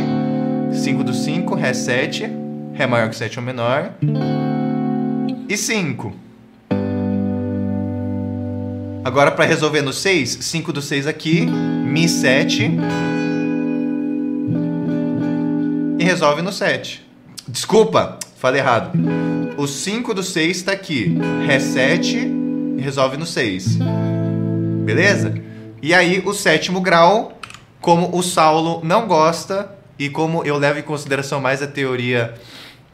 5 do 5, Ré 7. Ré maior que 7 ou menor. E 5. Agora, para resolver no 6, 5 do 6 aqui, Mi 7. E resolve no 7. Desculpa, falei errado. O 5 do 6 está aqui, 7 e resolve no 6. Beleza? E aí, o sétimo grau, como o Saulo não gosta e como eu levo em consideração mais a teoria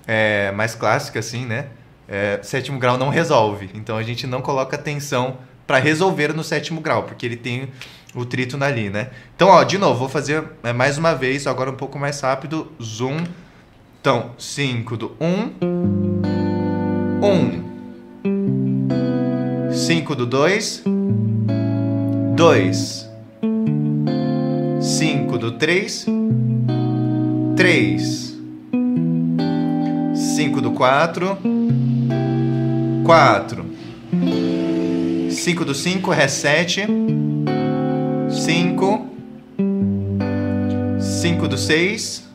é, mais clássica, assim, né? É, sétimo grau não resolve. Então a gente não coloca atenção para resolver no sétimo grau, porque ele tem o trítono ali, né? Então, ó, de novo, vou fazer é, mais uma vez, agora um pouco mais rápido. Zoom. Então, 5 do 1. Um. 5 um. do 2. 2. 5 do 3. 3. 5 do 4. 4. 5 do 5, Ré 7. 5. 5 do 6.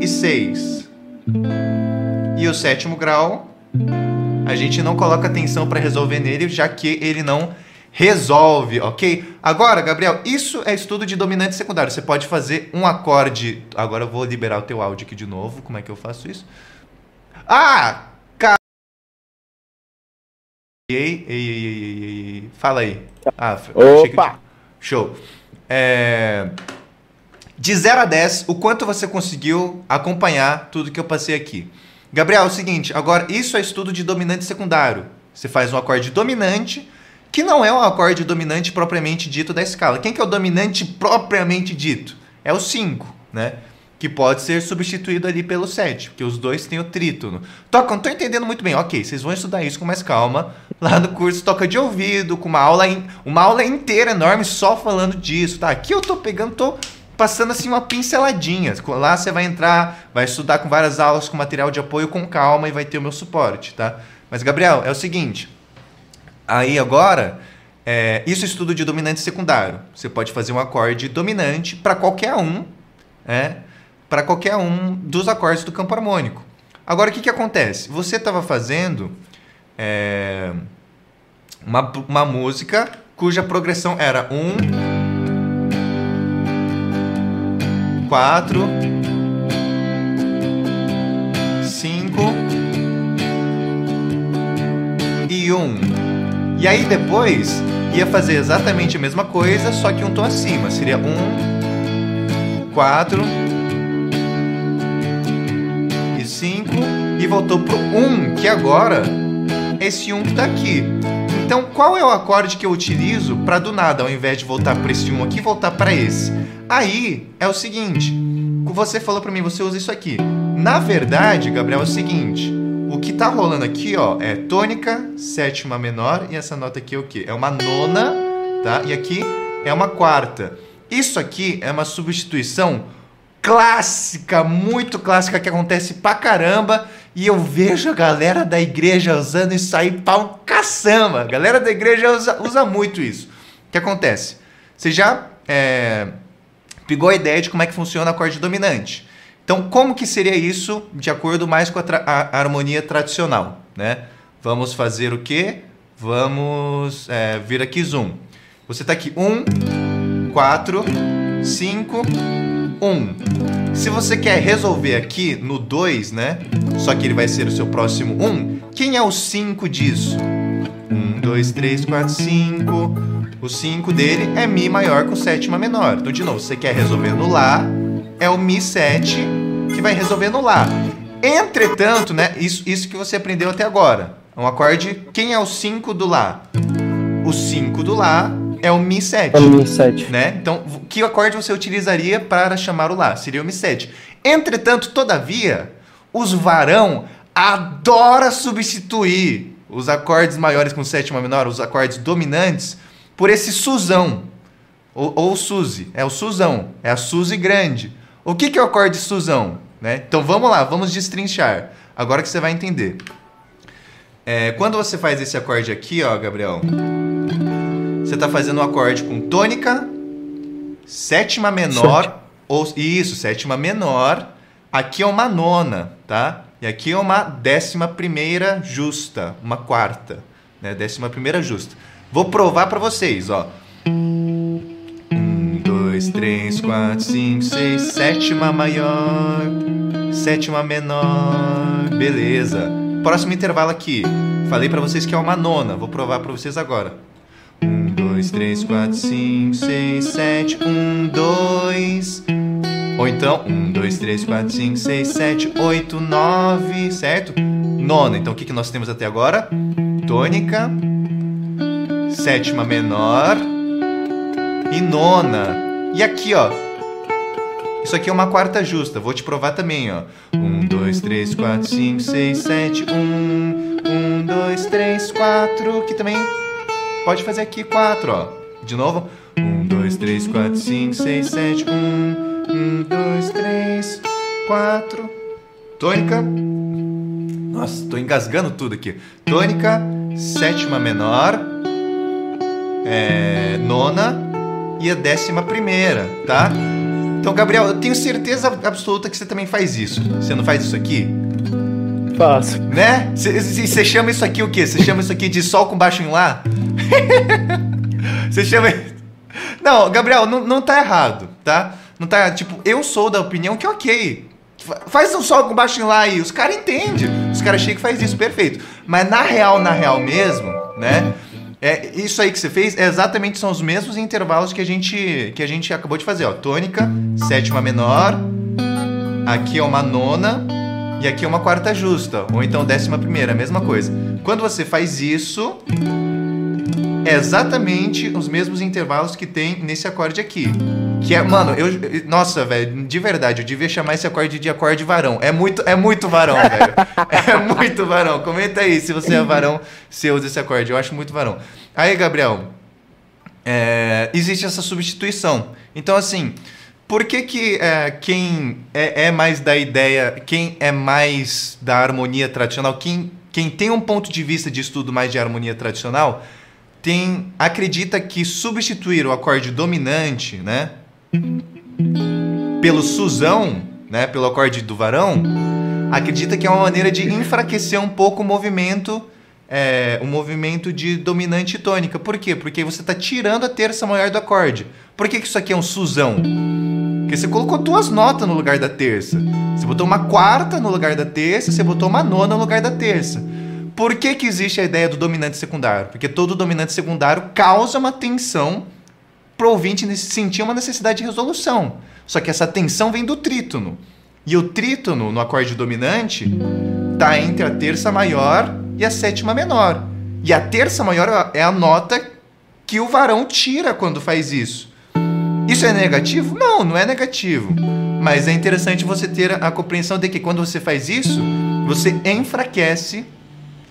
E 6. E o sétimo grau, a gente não coloca atenção para resolver nele, já que ele não resolve, ok? Agora, Gabriel, isso é estudo de dominante secundário. Você pode fazer um acorde. Agora eu vou liberar o teu áudio aqui de novo. Como é que eu faço isso? Ah, Ei, ei, ei, ei, ei, Fala aí. Ah, Opa! Show. É... De 0 a 10, o quanto você conseguiu acompanhar tudo que eu passei aqui? Gabriel, é o seguinte, agora isso é estudo de dominante secundário. Você faz um acorde dominante, que não é um acorde dominante propriamente dito da escala. Quem que é o dominante propriamente dito? É o 5, né? Que pode ser substituído ali pelo 7, porque os dois têm o trítono. Toca, não tô entendendo muito bem. Ok, vocês vão estudar isso com mais calma. Lá no curso toca de ouvido, com uma aula, in, uma aula inteira enorme só falando disso, tá? Aqui eu tô pegando, tô passando assim uma pinceladinha. Lá você vai entrar, vai estudar com várias aulas com material de apoio com calma e vai ter o meu suporte, tá? Mas Gabriel, é o seguinte, aí agora é, isso é estudo de dominante secundário. Você pode fazer um acorde dominante para qualquer um, é, para qualquer um dos acordes do campo harmônico. Agora, o que, que acontece? Você estava fazendo é, uma, uma música cuja progressão era 1, 4, 5 e 1. Um. E aí depois ia fazer exatamente a mesma coisa, só que um tom acima. Seria 1, 4, voltou pro um, que agora é esse um que está aqui. Então, qual é o acorde que eu utilizo para do nada, ao invés de voltar para esse um aqui, voltar para esse? Aí é o seguinte, você falou para mim, você usa isso aqui. Na verdade, Gabriel, é o seguinte, o que tá rolando aqui, ó, é tônica, sétima menor e essa nota aqui é o quê? É uma nona, tá? E aqui é uma quarta. Isso aqui é uma substituição clássica, muito clássica que acontece pra caramba. E eu vejo a galera da igreja usando isso aí pra um caçamba. A galera da igreja usa, usa muito isso. O que acontece? Você já é, pegou a ideia de como é que funciona o acorde dominante. Então, como que seria isso de acordo mais com a, a, harmonia tradicional? Né? Vamos fazer o quê? Vamos é, vir aqui zoom. Você está aqui 1, 4, 5, 1. Se você quer resolver aqui no 2, né? Só que ele vai ser o seu próximo 1. Quem é o 5 disso? 1, 2, 3, 4, 5. O 5 dele é Mi maior com sétima menor. Então, de novo, você quer resolver no Lá, é o Mi 7 que vai resolver no Lá. Entretanto, né? Isso, isso que você aprendeu até agora. É um acorde. Quem é o 5 do Lá? O 5 do Lá é o Mi 7. É o Mi 7. Né? Então, que acorde você utilizaria para chamar o Lá? Seria o Mi 7. Entretanto, todavia, os varão adora substituir os acordes maiores com sétima menor, os acordes dominantes, por esse Suzão. Ou, ou Suzy. É o Suzão. É a Suzy grande. O que, que é o acorde Suzão? Né? Então vamos lá, vamos destrinchar. Agora que você vai entender. É, quando você faz esse acorde aqui, ó, Gabriel, você está fazendo um acorde com tônica, sétima menor, Sete. ou isso, sétima menor. Aqui é uma nona, tá? E aqui é uma décima primeira justa, uma quarta, né? Décima primeira justa. Vou provar para vocês, ó. Um, dois, três, quatro, cinco, seis, sétima maior, sétima menor, beleza. Próximo intervalo aqui. Falei para vocês que é uma nona. Vou provar para vocês agora. 1, 2, 3, 4, 5, 6, 7, 1, 2. Ou então, 1, 2, 3, 4, 5, 6, 7, 8, 9, certo? Nona. Então, o que, que nós temos até agora? Tônica, sétima menor e nona. E aqui, ó. Isso aqui é uma quarta justa. Vou te provar também, ó. 1, 2, 3, 4, 5, 6, 7, 1. 1, 2, 3, 4. Que também Pode fazer aqui quatro, ó. De novo. Um, dois, três, quatro, cinco, seis, sete. Um, um, dois, três, quatro. Tônica. Nossa, tô engasgando tudo aqui. Tônica, sétima menor, é, nona e a décima primeira, tá? Então, Gabriel, eu tenho certeza absoluta que você também faz isso. Você não faz isso aqui? Faço. Né? Você chama isso aqui o quê? Você chama isso aqui de sol com baixo em lá? Você chama. Não, Gabriel, não, não tá errado, tá? Não tá. Tipo, eu sou da opinião que ok. Faz um sol com baixo em lá aí. Os caras entendem. Os caras acham que faz isso, perfeito. Mas na real, na real mesmo, né? É, isso aí que você fez é exatamente são os mesmos intervalos que a gente que a gente acabou de fazer, ó. Tônica, sétima menor, aqui é uma nona e aqui uma quarta justa, ou então décima primeira, mesma coisa. Quando você faz isso, é exatamente os mesmos intervalos que tem nesse acorde aqui. Que é, mano, eu. Nossa, velho, de verdade, eu devia chamar esse acorde de acorde varão. É muito, é muito varão, velho. É muito varão. Comenta aí se você é varão, se usa esse acorde. Eu acho muito varão. Aí, Gabriel, é, existe essa substituição. Então, assim, por que, que é, quem é, é, mais da ideia, quem é mais da harmonia tradicional, quem, quem tem um ponto de vista de estudo mais de harmonia tradicional, tem acredita que substituir o acorde dominante, né, pelo susão, né, pelo acorde do varão, acredita que é uma maneira de enfraquecer um pouco o movimento é, movimento de dominante tônica. Por quê? Porque você está tirando a terça maior do acorde. Por que, que isso aqui é um susão? Porque você colocou duas notas no lugar da terça. Você botou uma quarta no lugar da terça, você botou uma nona no lugar da terça. Por que, que existe a ideia do dominante secundário? Porque todo dominante secundário causa uma tensão para o ouvinte sentir uma necessidade de resolução. Só que essa tensão vem do trítono. E o trítono, no acorde dominante, está entre a terça maior e a sétima menor. E a terça maior é a nota que o varão tira quando faz isso. Isso é negativo? Não, não é negativo. Mas é interessante você ter a compreensão de que quando você faz isso, você enfraquece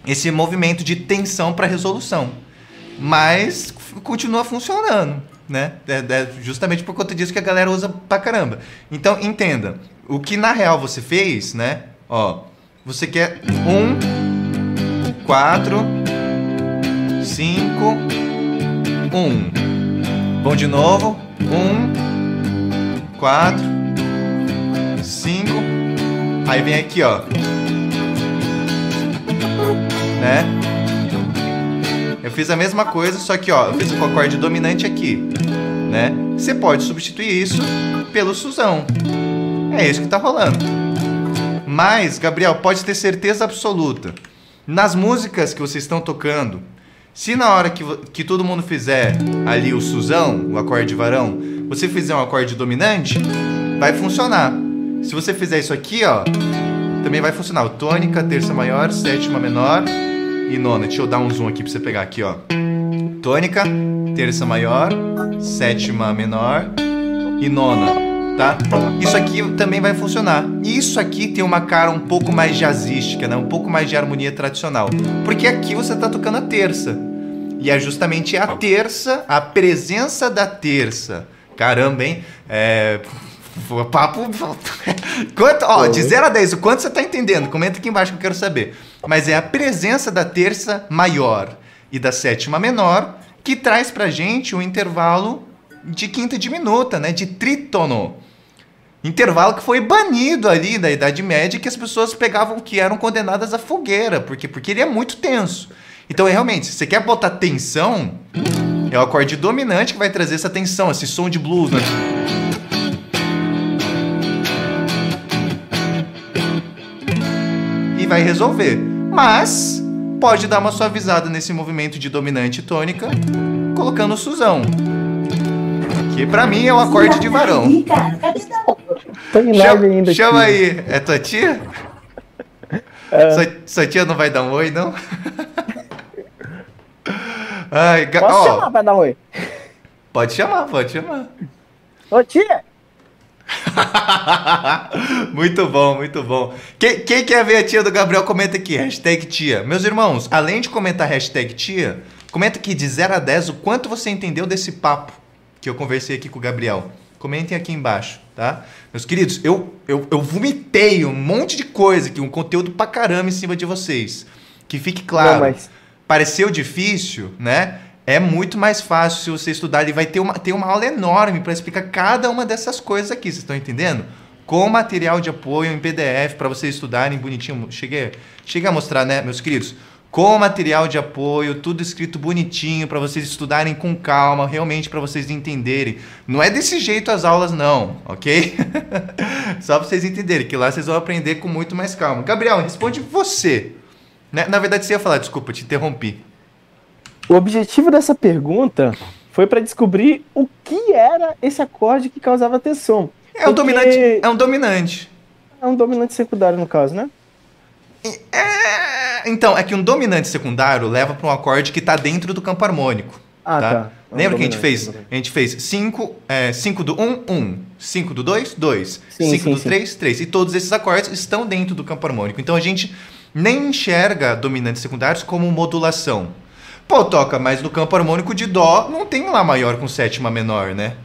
esse movimento de tensão para resolução. Mas continua funcionando, né? É, é justamente por conta disso que a galera usa pra caramba. Então, entenda. O que na real você fez, né? Ó, você quer um quatro, cinco, um. Vamos de novo. Um, quatro, cinco. Aí vem aqui, ó. Né? Eu fiz a mesma coisa, só que ó, eu fiz o acorde dominante aqui, né? Você pode substituir isso pelo susão. É isso que tá rolando. Mas, Gabriel, pode ter certeza absoluta nas músicas que vocês estão tocando, se na hora que, que todo mundo fizer ali o susão, o acorde de varão, você fizer um acorde dominante, vai funcionar. Se você fizer isso aqui, ó, também vai funcionar. O tônica, terça maior, sétima menor e nona. Deixa eu dar um zoom aqui pra você pegar aqui, ó. Tônica, terça maior, sétima menor e nona tá? Isso aqui também vai funcionar. Isso aqui tem uma cara um pouco mais jazzística, né? Um pouco mais de harmonia tradicional. Porque aqui você tá tocando a terça. E é justamente a terça, a presença da terça. Caramba, hein? É... Papo. Quanto, ó, de 0 a 10, o quanto você tá entendendo? Comenta aqui embaixo que eu quero saber. Mas é a presença da terça maior e da sétima menor que traz pra gente um intervalo de quinta diminuta, né? De trítono. Intervalo que foi banido ali da Idade Média que as pessoas pegavam que eram condenadas à fogueira, porque porque ele é muito tenso. Então, é, realmente, se você quer botar tensão, é o acorde dominante que vai trazer essa tensão, esse som de blues, né? E vai resolver. Mas pode dar uma suavizada nesse movimento de dominante tônica, colocando o Suzão. Que pra mim é um acorde de varão. Tem live ainda. Chama aqui. aí. É tua tia? É. Sua, sua, tia não vai dar um oi, não? Ai, Posso ó, chamar pra dar um oi? Pode chamar, pode chamar. Ô tia! muito bom, muito bom. Quem, quem, quer ver a tia do Gabriel, comenta aqui, hashtag tia. Meus irmãos, além de comentar hashtag tia, comenta aqui de 0 a 10 o quanto você entendeu desse papo que eu conversei aqui com o Gabriel. Comentem aqui embaixo, tá? Meus queridos, eu, eu, eu vomitei um monte de coisa aqui, um conteúdo pra caramba em cima de vocês. Que fique claro. Não, mas... Pareceu difícil, né? É muito mais fácil se você estudar. Ele vai ter uma, ter uma aula enorme para explicar cada uma dessas coisas aqui. Vocês estão entendendo? Com material de apoio em PDF para vocês estudarem bonitinho. Cheguei, cheguei a mostrar, né, meus queridos? Com material de apoio, tudo escrito bonitinho para vocês estudarem com calma, realmente para vocês entenderem. Não é desse jeito as aulas não, ok? Só para vocês entenderem que lá vocês vão aprender com muito mais calma. Gabriel, responde você. Né? Na verdade você ia falar, desculpa, te interrompi. O objetivo dessa pergunta foi para descobrir o que era esse acorde que causava tensão. É um dominante, é um dominante. É um dominante secundário no caso, né? É, então, é que um dominante secundário leva para um acorde que está dentro do campo harmônico. Ah, tá. tá. Lembra que a gente fez? A gente fez 5 é, cinco do 1, um, 1. Um. 5 do 2, 2. 5 do 3, 3. E todos esses acordes estão dentro do campo harmônico. Então a gente nem enxerga dominantes secundários como modulação. Pô, toca, mas no campo harmônico de Dó não tem Lá maior com sétima menor, né?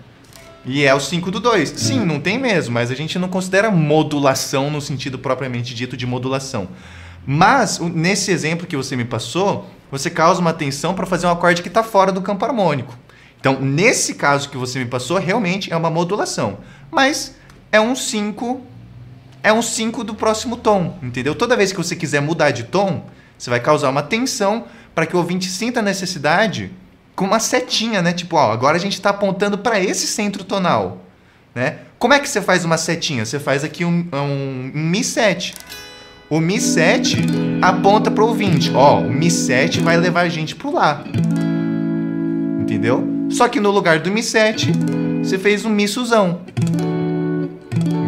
E é o 5 do 2. Sim, não tem mesmo, mas a gente não considera modulação no sentido propriamente dito de modulação. Mas, nesse exemplo que você me passou, você causa uma tensão para fazer um acorde que está fora do campo harmônico. Então, nesse caso que você me passou, realmente é uma modulação. Mas é um 5 é um 5 do próximo tom, entendeu? Toda vez que você quiser mudar de tom, você vai causar uma tensão para que o ouvinte sinta a necessidade com uma setinha, né? Tipo, ó, agora a gente está apontando para esse centro tonal, né? Como é que você faz uma setinha? Você faz aqui um, um, um Mi 7. O Mi 7 aponta para o ouvinte. Ó, o Mi 7 vai levar a gente para Lá. Entendeu? Só que no lugar do Mi 7, você fez um Mi Suzão.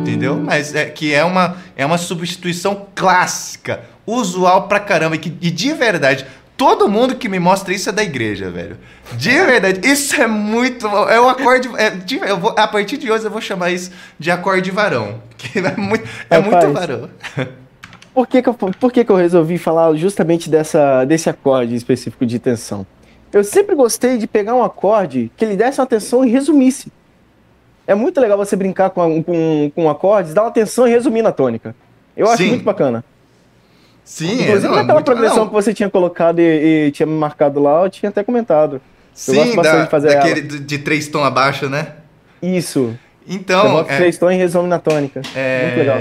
Entendeu? Mas é que é uma, é uma substituição clássica, usual pra caramba. E, que, e de verdade, Todo mundo que me mostra isso é da igreja, velho. De verdade, isso é muito. É um acorde. É, eu vou, a partir de hoje eu vou chamar isso de acorde varão. Que é muito, é Rapaz, muito varão. Por que, que, eu, por que, que eu resolvi falar justamente dessa, desse acorde específico de tensão? Eu sempre gostei de pegar um acorde que ele desse uma tensão e resumisse. É muito legal você brincar com, com, com acordes, dar uma tensão e resumir na tônica. Eu acho Sim. muito bacana. Sim, Inclusive, é, não, naquela progressão não. que você tinha colocado e, e, tinha me marcado lá, eu tinha até comentado. Sim, da, de fazer daquele de, de três tons abaixo, né? Isso. Então. Você é, três tons e resume na tônica. É, Muito legal.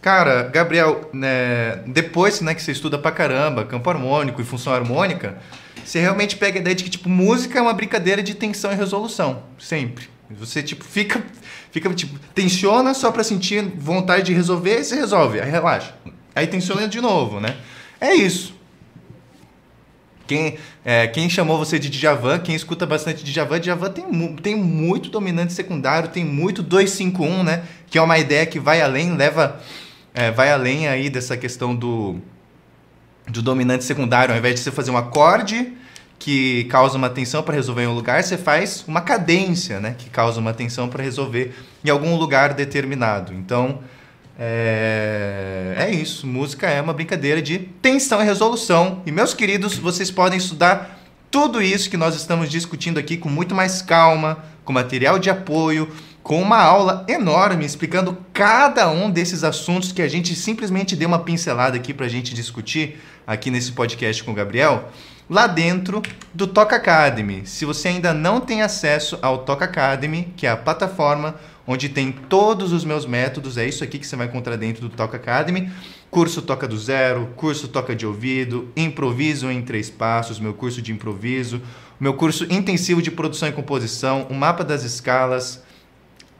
Cara, Gabriel, né, depois né, que você estuda pra caramba campo harmônico e função harmônica, você realmente pega a ideia de que, tipo, música é uma brincadeira de tensão e resolução. Sempre. Você, tipo, fica, fica tipo, tensiona só pra sentir vontade de resolver e você resolve. Aí relaxa. Aí tensiona de novo, né? É isso. Quem, é, quem chamou você de Djavan, quem escuta bastante Djavan, Djavan tem, tem muito dominante secundário, tem muito 251, né? Que é uma ideia que vai além, leva, é, vai além aí dessa questão do, do dominante secundário. Ao invés de você fazer um acorde que causa uma tensão para resolver em um lugar, você faz uma cadência, né? Que causa uma tensão para resolver em algum lugar determinado. Então, é, é isso. Música é uma brincadeira de tensão e resolução. E, meus queridos, vocês podem estudar tudo isso que nós estamos discutindo aqui com muito mais calma, com material de apoio, com uma aula enorme explicando cada um desses assuntos que a gente simplesmente deu uma pincelada aqui para a gente discutir aqui nesse podcast com o Gabriel, lá dentro do Toca Academy. Se você ainda não tem acesso ao Toca Academy, que é a plataforma onde tem todos os meus métodos. É isso aqui que você vai encontrar dentro do Toca Academy. Curso Toca do Zero, curso Toca de Ouvido, Improviso em Três Passos, meu curso de improviso, meu curso intensivo de produção e composição, o mapa das escalas,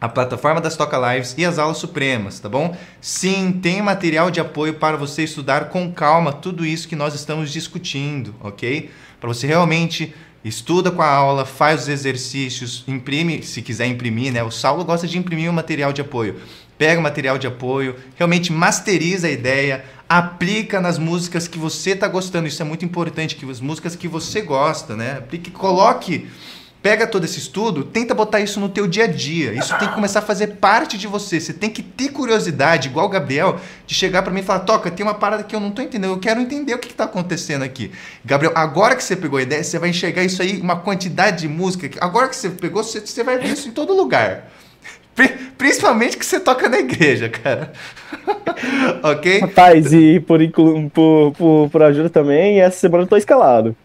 a plataforma das Toca Lives e as aulas supremas, tá bom? Sim, tem material de apoio para você estudar com calma tudo isso que nós estamos discutindo, ok? Para você realmente estuda com a aula, faz os exercícios, imprime, se quiser imprimir, né? O Saulo gosta de imprimir o material de apoio. Pega o material de apoio, realmente masteriza a ideia, aplica nas músicas que você está gostando. Isso é muito importante, que as músicas que você gosta, né? Aplique, coloque Pega todo esse estudo, tenta botar isso no teu dia a dia. Isso tem que começar a fazer parte de você. Você tem que ter curiosidade, igual o Gabriel, de chegar para mim e falar: "Toca, tem uma parada que eu não tô entendendo. Eu quero entender o que, está acontecendo aqui". Gabriel, agora que você pegou a ideia, você vai enxergar isso aí, uma quantidade de música. Agora que você pegou, você, você vai ver isso em todo lugar. Principalmente que você toca na igreja, cara. ok? Rapaz, e por, por, por, por ajuda também, essa semana eu tô escalado.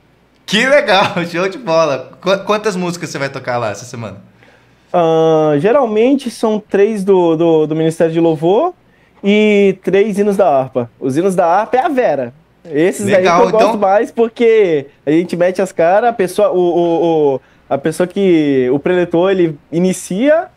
Que legal, show de bola. Quantas músicas você vai tocar lá essa semana? Uh, geralmente são três do, do, do, Ministério de Louvor e três hinos da harpa. Os hinos da harpa é a Vera. Esses legal, aí que eu então... gosto mais porque a gente mete as caras, a pessoa, o, o, o, a pessoa que. O preletor ele inicia,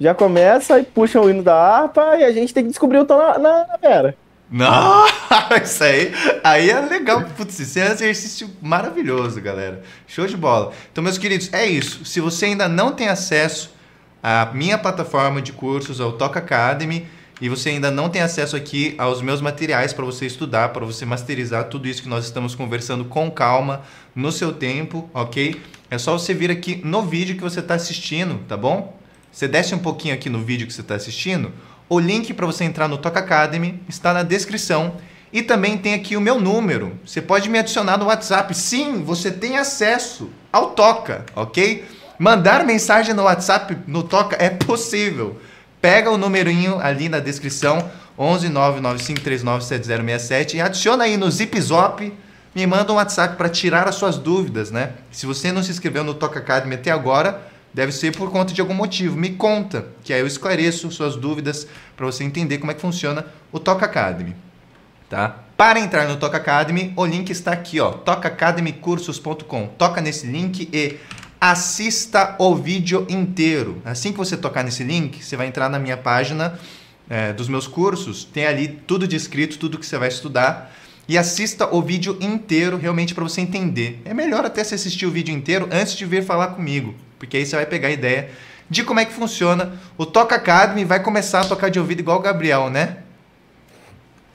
já começa e puxa o hino da harpa e a gente tem que descobrir o tom na, na, na Vera. Não, isso aí, aí é legal. Putz, isso é um exercício maravilhoso, galera. Show de bola. Então, meus queridos, é isso. Se você ainda não tem acesso à minha plataforma de cursos, ao Toca Academy, e você ainda não tem acesso aqui aos meus materiais para você estudar, para você masterizar tudo isso que nós estamos conversando com calma, no seu tempo, ok? É só você vir aqui no vídeo que você está assistindo, tá bom? Você desce um pouquinho aqui no vídeo que você está assistindo. O link para você entrar no Toca Academy está na descrição. E também tem aqui o meu número. Você pode me adicionar no WhatsApp. Sim, você tem acesso ao Toca, ok? Mandar mensagem no WhatsApp no Toca é possível. Pega o numerinho ali na descrição, 11995397067 e adiciona aí no Zip Zop, me manda um WhatsApp para tirar as suas dúvidas, né? Se você não se inscreveu no Toca Academy até agora, deve ser por conta de algum motivo. Me conta, que aí eu esclareço suas dúvidas para você entender como é que funciona o Toca Academy, tá? Para entrar no Toca Academy, o link está aqui, ó, tocaacademycursos.com. Toca nesse link e assista o vídeo inteiro. Assim que você tocar nesse link, você vai entrar na minha página é, dos meus cursos, tem ali tudo descrito, tudo que você vai estudar. E assista o vídeo inteiro realmente para você entender. É melhor até você assistir o vídeo inteiro antes de vir falar comigo, porque aí você vai pegar a ideia de como é que funciona. O Toca Academy vai começar a tocar de ouvido igual o Gabriel, né?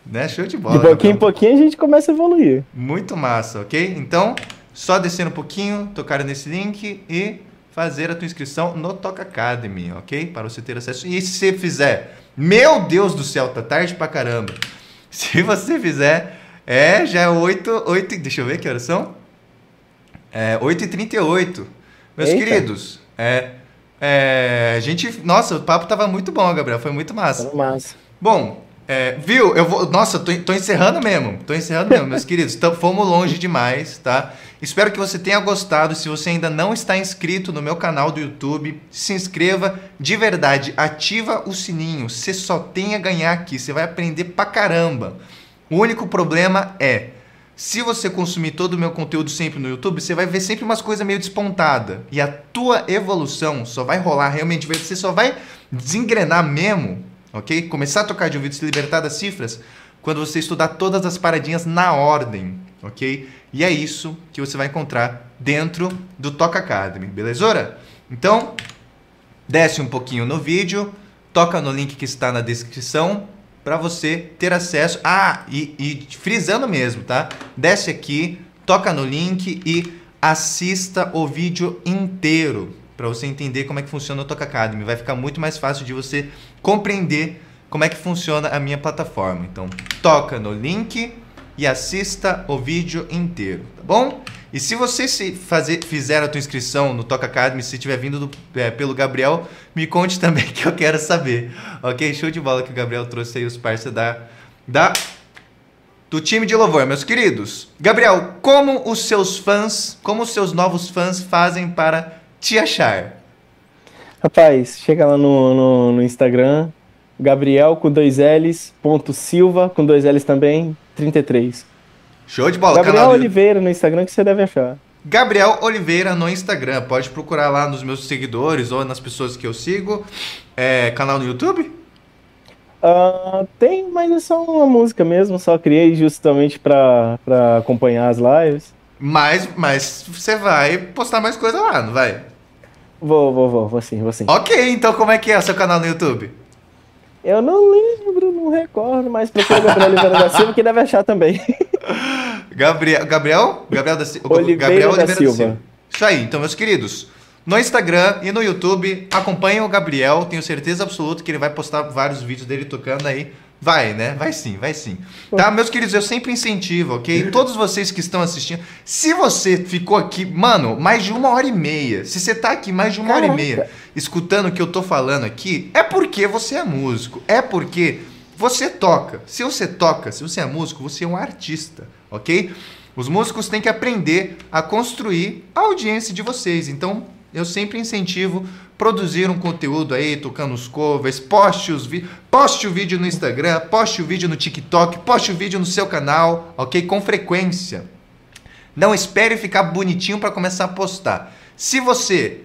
Né? Show de bola. De pouquinho em pouquinho a gente começa a evoluir. Muito massa, ok? Então, só descer um pouquinho, tocar nesse link e fazer a tua inscrição no Toca Academy, ok? Para você ter acesso. E se você fizer, meu Deus do céu, tá tarde pra caramba. Se você fizer, é, já é 8, 8 deixa eu ver que horas são. É, 8h38. Meus Eita. queridos, é, é, a gente, nossa, o papo tava muito bom, Gabriel, foi muito massa. Tava massa. Bom, é, viu? Eu vou. Nossa, tô, tô encerrando mesmo. Tô encerrando mesmo, meus queridos. Então, fomos longe demais, tá? Espero que você tenha gostado. Se você ainda não está inscrito no meu canal do YouTube, se inscreva de verdade. Ativa o sininho. Você só tem a ganhar aqui. Você vai aprender pra caramba. O único problema é. Se você consumir todo o meu conteúdo sempre no YouTube, você vai ver sempre umas coisas meio despontadas. E a tua evolução só vai rolar realmente. Você só vai desengrenar mesmo ok? Começar a tocar de ouvido, se libertar das cifras, quando você estudar todas as paradinhas na ordem, ok? E é isso que você vai encontrar dentro do Toca Academy, belezura? Então, desce um pouquinho no vídeo, toca no link que está na descrição para você ter acesso. Ah, e, e frisando mesmo, tá? Desce aqui, toca no link e assista o vídeo inteiro para você entender como é que funciona o Toca Academy. Vai ficar muito mais fácil de você compreender como é que funciona a minha plataforma. Então, toca no link e assista o vídeo inteiro, tá bom? E se você se fazer, fizer a tua inscrição no Toca Academy, se estiver vindo do, é, pelo Gabriel, me conte também que eu quero saber. Ok? Show de bola que o Gabriel trouxe aí os parceiros da, da do time de louvor, meus queridos. Gabriel, como os seus fãs, como os seus novos fãs fazem para te achar? Rapaz, chega lá no, no, no Instagram, Gabriel com dois L's, ponto Silva com dois L's também, 33. Show de bola. Gabriel Oliveira no Instagram que você deve achar. Gabriel Oliveira no Instagram. Pode procurar lá nos meus seguidores ou nas pessoas que eu sigo. É, canal no YouTube? Uh, tem, mas é só uma música mesmo. Só criei justamente para acompanhar as lives. Mas, mas você vai postar mais coisa lá, não vai? Vou, vou, vou, vou sim, vou sim. Ok, então como é que é o seu canal no YouTube? Eu não lembro, não recordo, mas procura Gabriel Oliveira da Silva que deve achar também. Gabriel, Gabriel? Gabriel da, Oliveira Gabriel Oliveira da, Silva. da Silva. Isso aí, então, meus queridos. No Instagram e no YouTube, acompanhem o Gabriel. Tenho certeza absoluta que ele vai postar vários vídeos dele tocando aí Vai, né? Vai sim, vai sim. Tá, meus queridos, eu sempre incentivo, ok? Todos vocês que estão assistindo, se você ficou aqui, mano, mais de uma hora e meia, se você tá aqui mais de uma Caraca. hora e meia escutando o que eu tô falando aqui, é porque você é músico, é porque você toca. Se você toca, se você é músico, você é um artista, ok? Os músicos têm que aprender a construir a audiência de vocês. Então, eu sempre incentivo produzir um conteúdo aí, tocando os covers, poste, os poste o vídeo no Instagram, poste o vídeo no TikTok, poste o vídeo no seu canal, ok? Com frequência. Não espere ficar bonitinho para começar a postar. Se você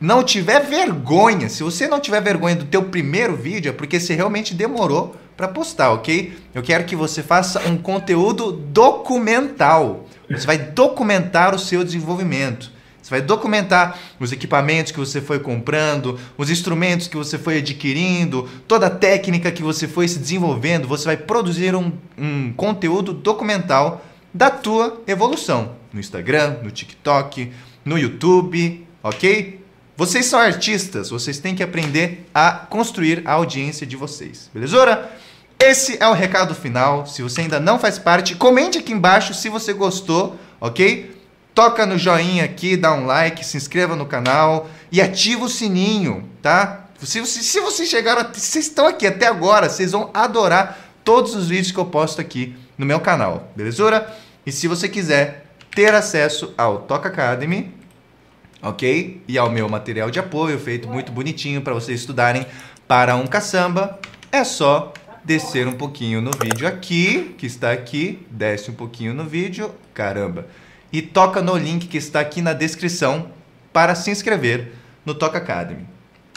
não tiver vergonha, se você não tiver vergonha do teu primeiro vídeo, é porque você realmente demorou para postar, ok? Eu quero que você faça um conteúdo documental. Você vai documentar o seu desenvolvimento. Você vai documentar os equipamentos que você foi comprando, os instrumentos que você foi adquirindo, toda a técnica que você foi se desenvolvendo. Você vai produzir um, um conteúdo documental da tua evolução no Instagram, no TikTok, no YouTube, ok? Vocês são artistas, vocês têm que aprender a construir a audiência de vocês, beleza? Esse é o recado final. Se você ainda não faz parte, comente aqui embaixo se você gostou, ok? toca no joinha aqui, dá um like, se inscreva no canal e ativa o sininho, tá? Se, se, se vocês chegaram, vocês estão aqui até agora, vocês vão adorar todos os vídeos que eu posto aqui no meu canal, beleza? E se você quiser ter acesso ao Toca Academy, ok? E ao meu material de apoio feito muito bonitinho para vocês estudarem para um caçamba, é só descer um pouquinho no vídeo aqui, que está aqui, desce um pouquinho no vídeo, caramba e toca no link que está aqui na descrição para se inscrever no Toca Academy.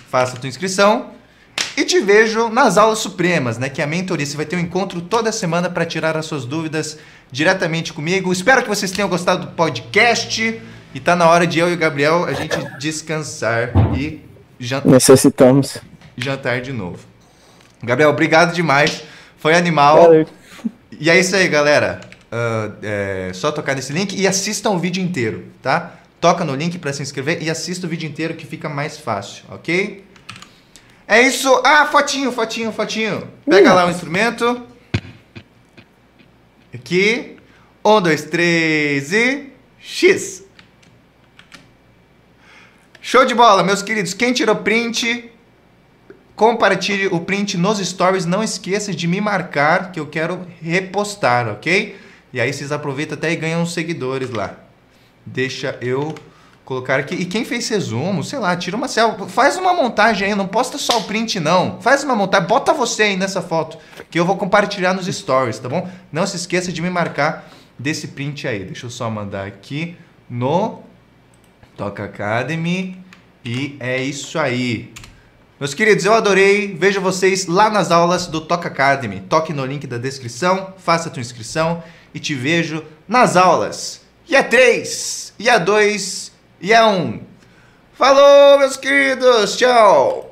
Faça a tua inscrição e te vejo nas aulas supremas, né? Que é a mentoria. Você vai ter um encontro toda semana para tirar as suas dúvidas diretamente comigo. Espero que vocês tenham gostado do podcast. E tá na hora de eu e o Gabriel a gente descansar e jantar. Necessitamos. Jantar de novo. Gabriel, obrigado demais. Foi animal. Valeu. E é isso aí, galera uh, é, só tocar nesse link e assista o vídeo inteiro, tá? Toca no link para se inscrever e assista o vídeo inteiro que fica mais fácil, ok? É isso. Ah, fotinho, fotinho, fotinho. Pega lá o instrumento. Aqui. Um, dois, três e. X. Show de bola, meus queridos. Quem tirou print, compartilhe o print nos stories. Não esqueça de me marcar que eu quero repostar, ok? E aí vocês aproveitam até e ganham uns seguidores lá. Deixa eu colocar aqui. E quem fez resumo, sei lá, tira uma selfie. Faz uma montagem aí, não posta só o print, não. Faz uma montagem, bota você aí nessa foto, que eu vou compartilhar nos stories, tá bom? Não se esqueça de me marcar desse print aí. Deixa eu só mandar aqui no Toca Academy. E é isso aí. Meus queridos, eu adorei. Vejo vocês lá nas aulas do Toca Academy. Toque no link da descrição, faça a tua inscrição e te vejo nas aulas. E a 3, e a 2, e a 1. Falou, meus queridos. Tchau.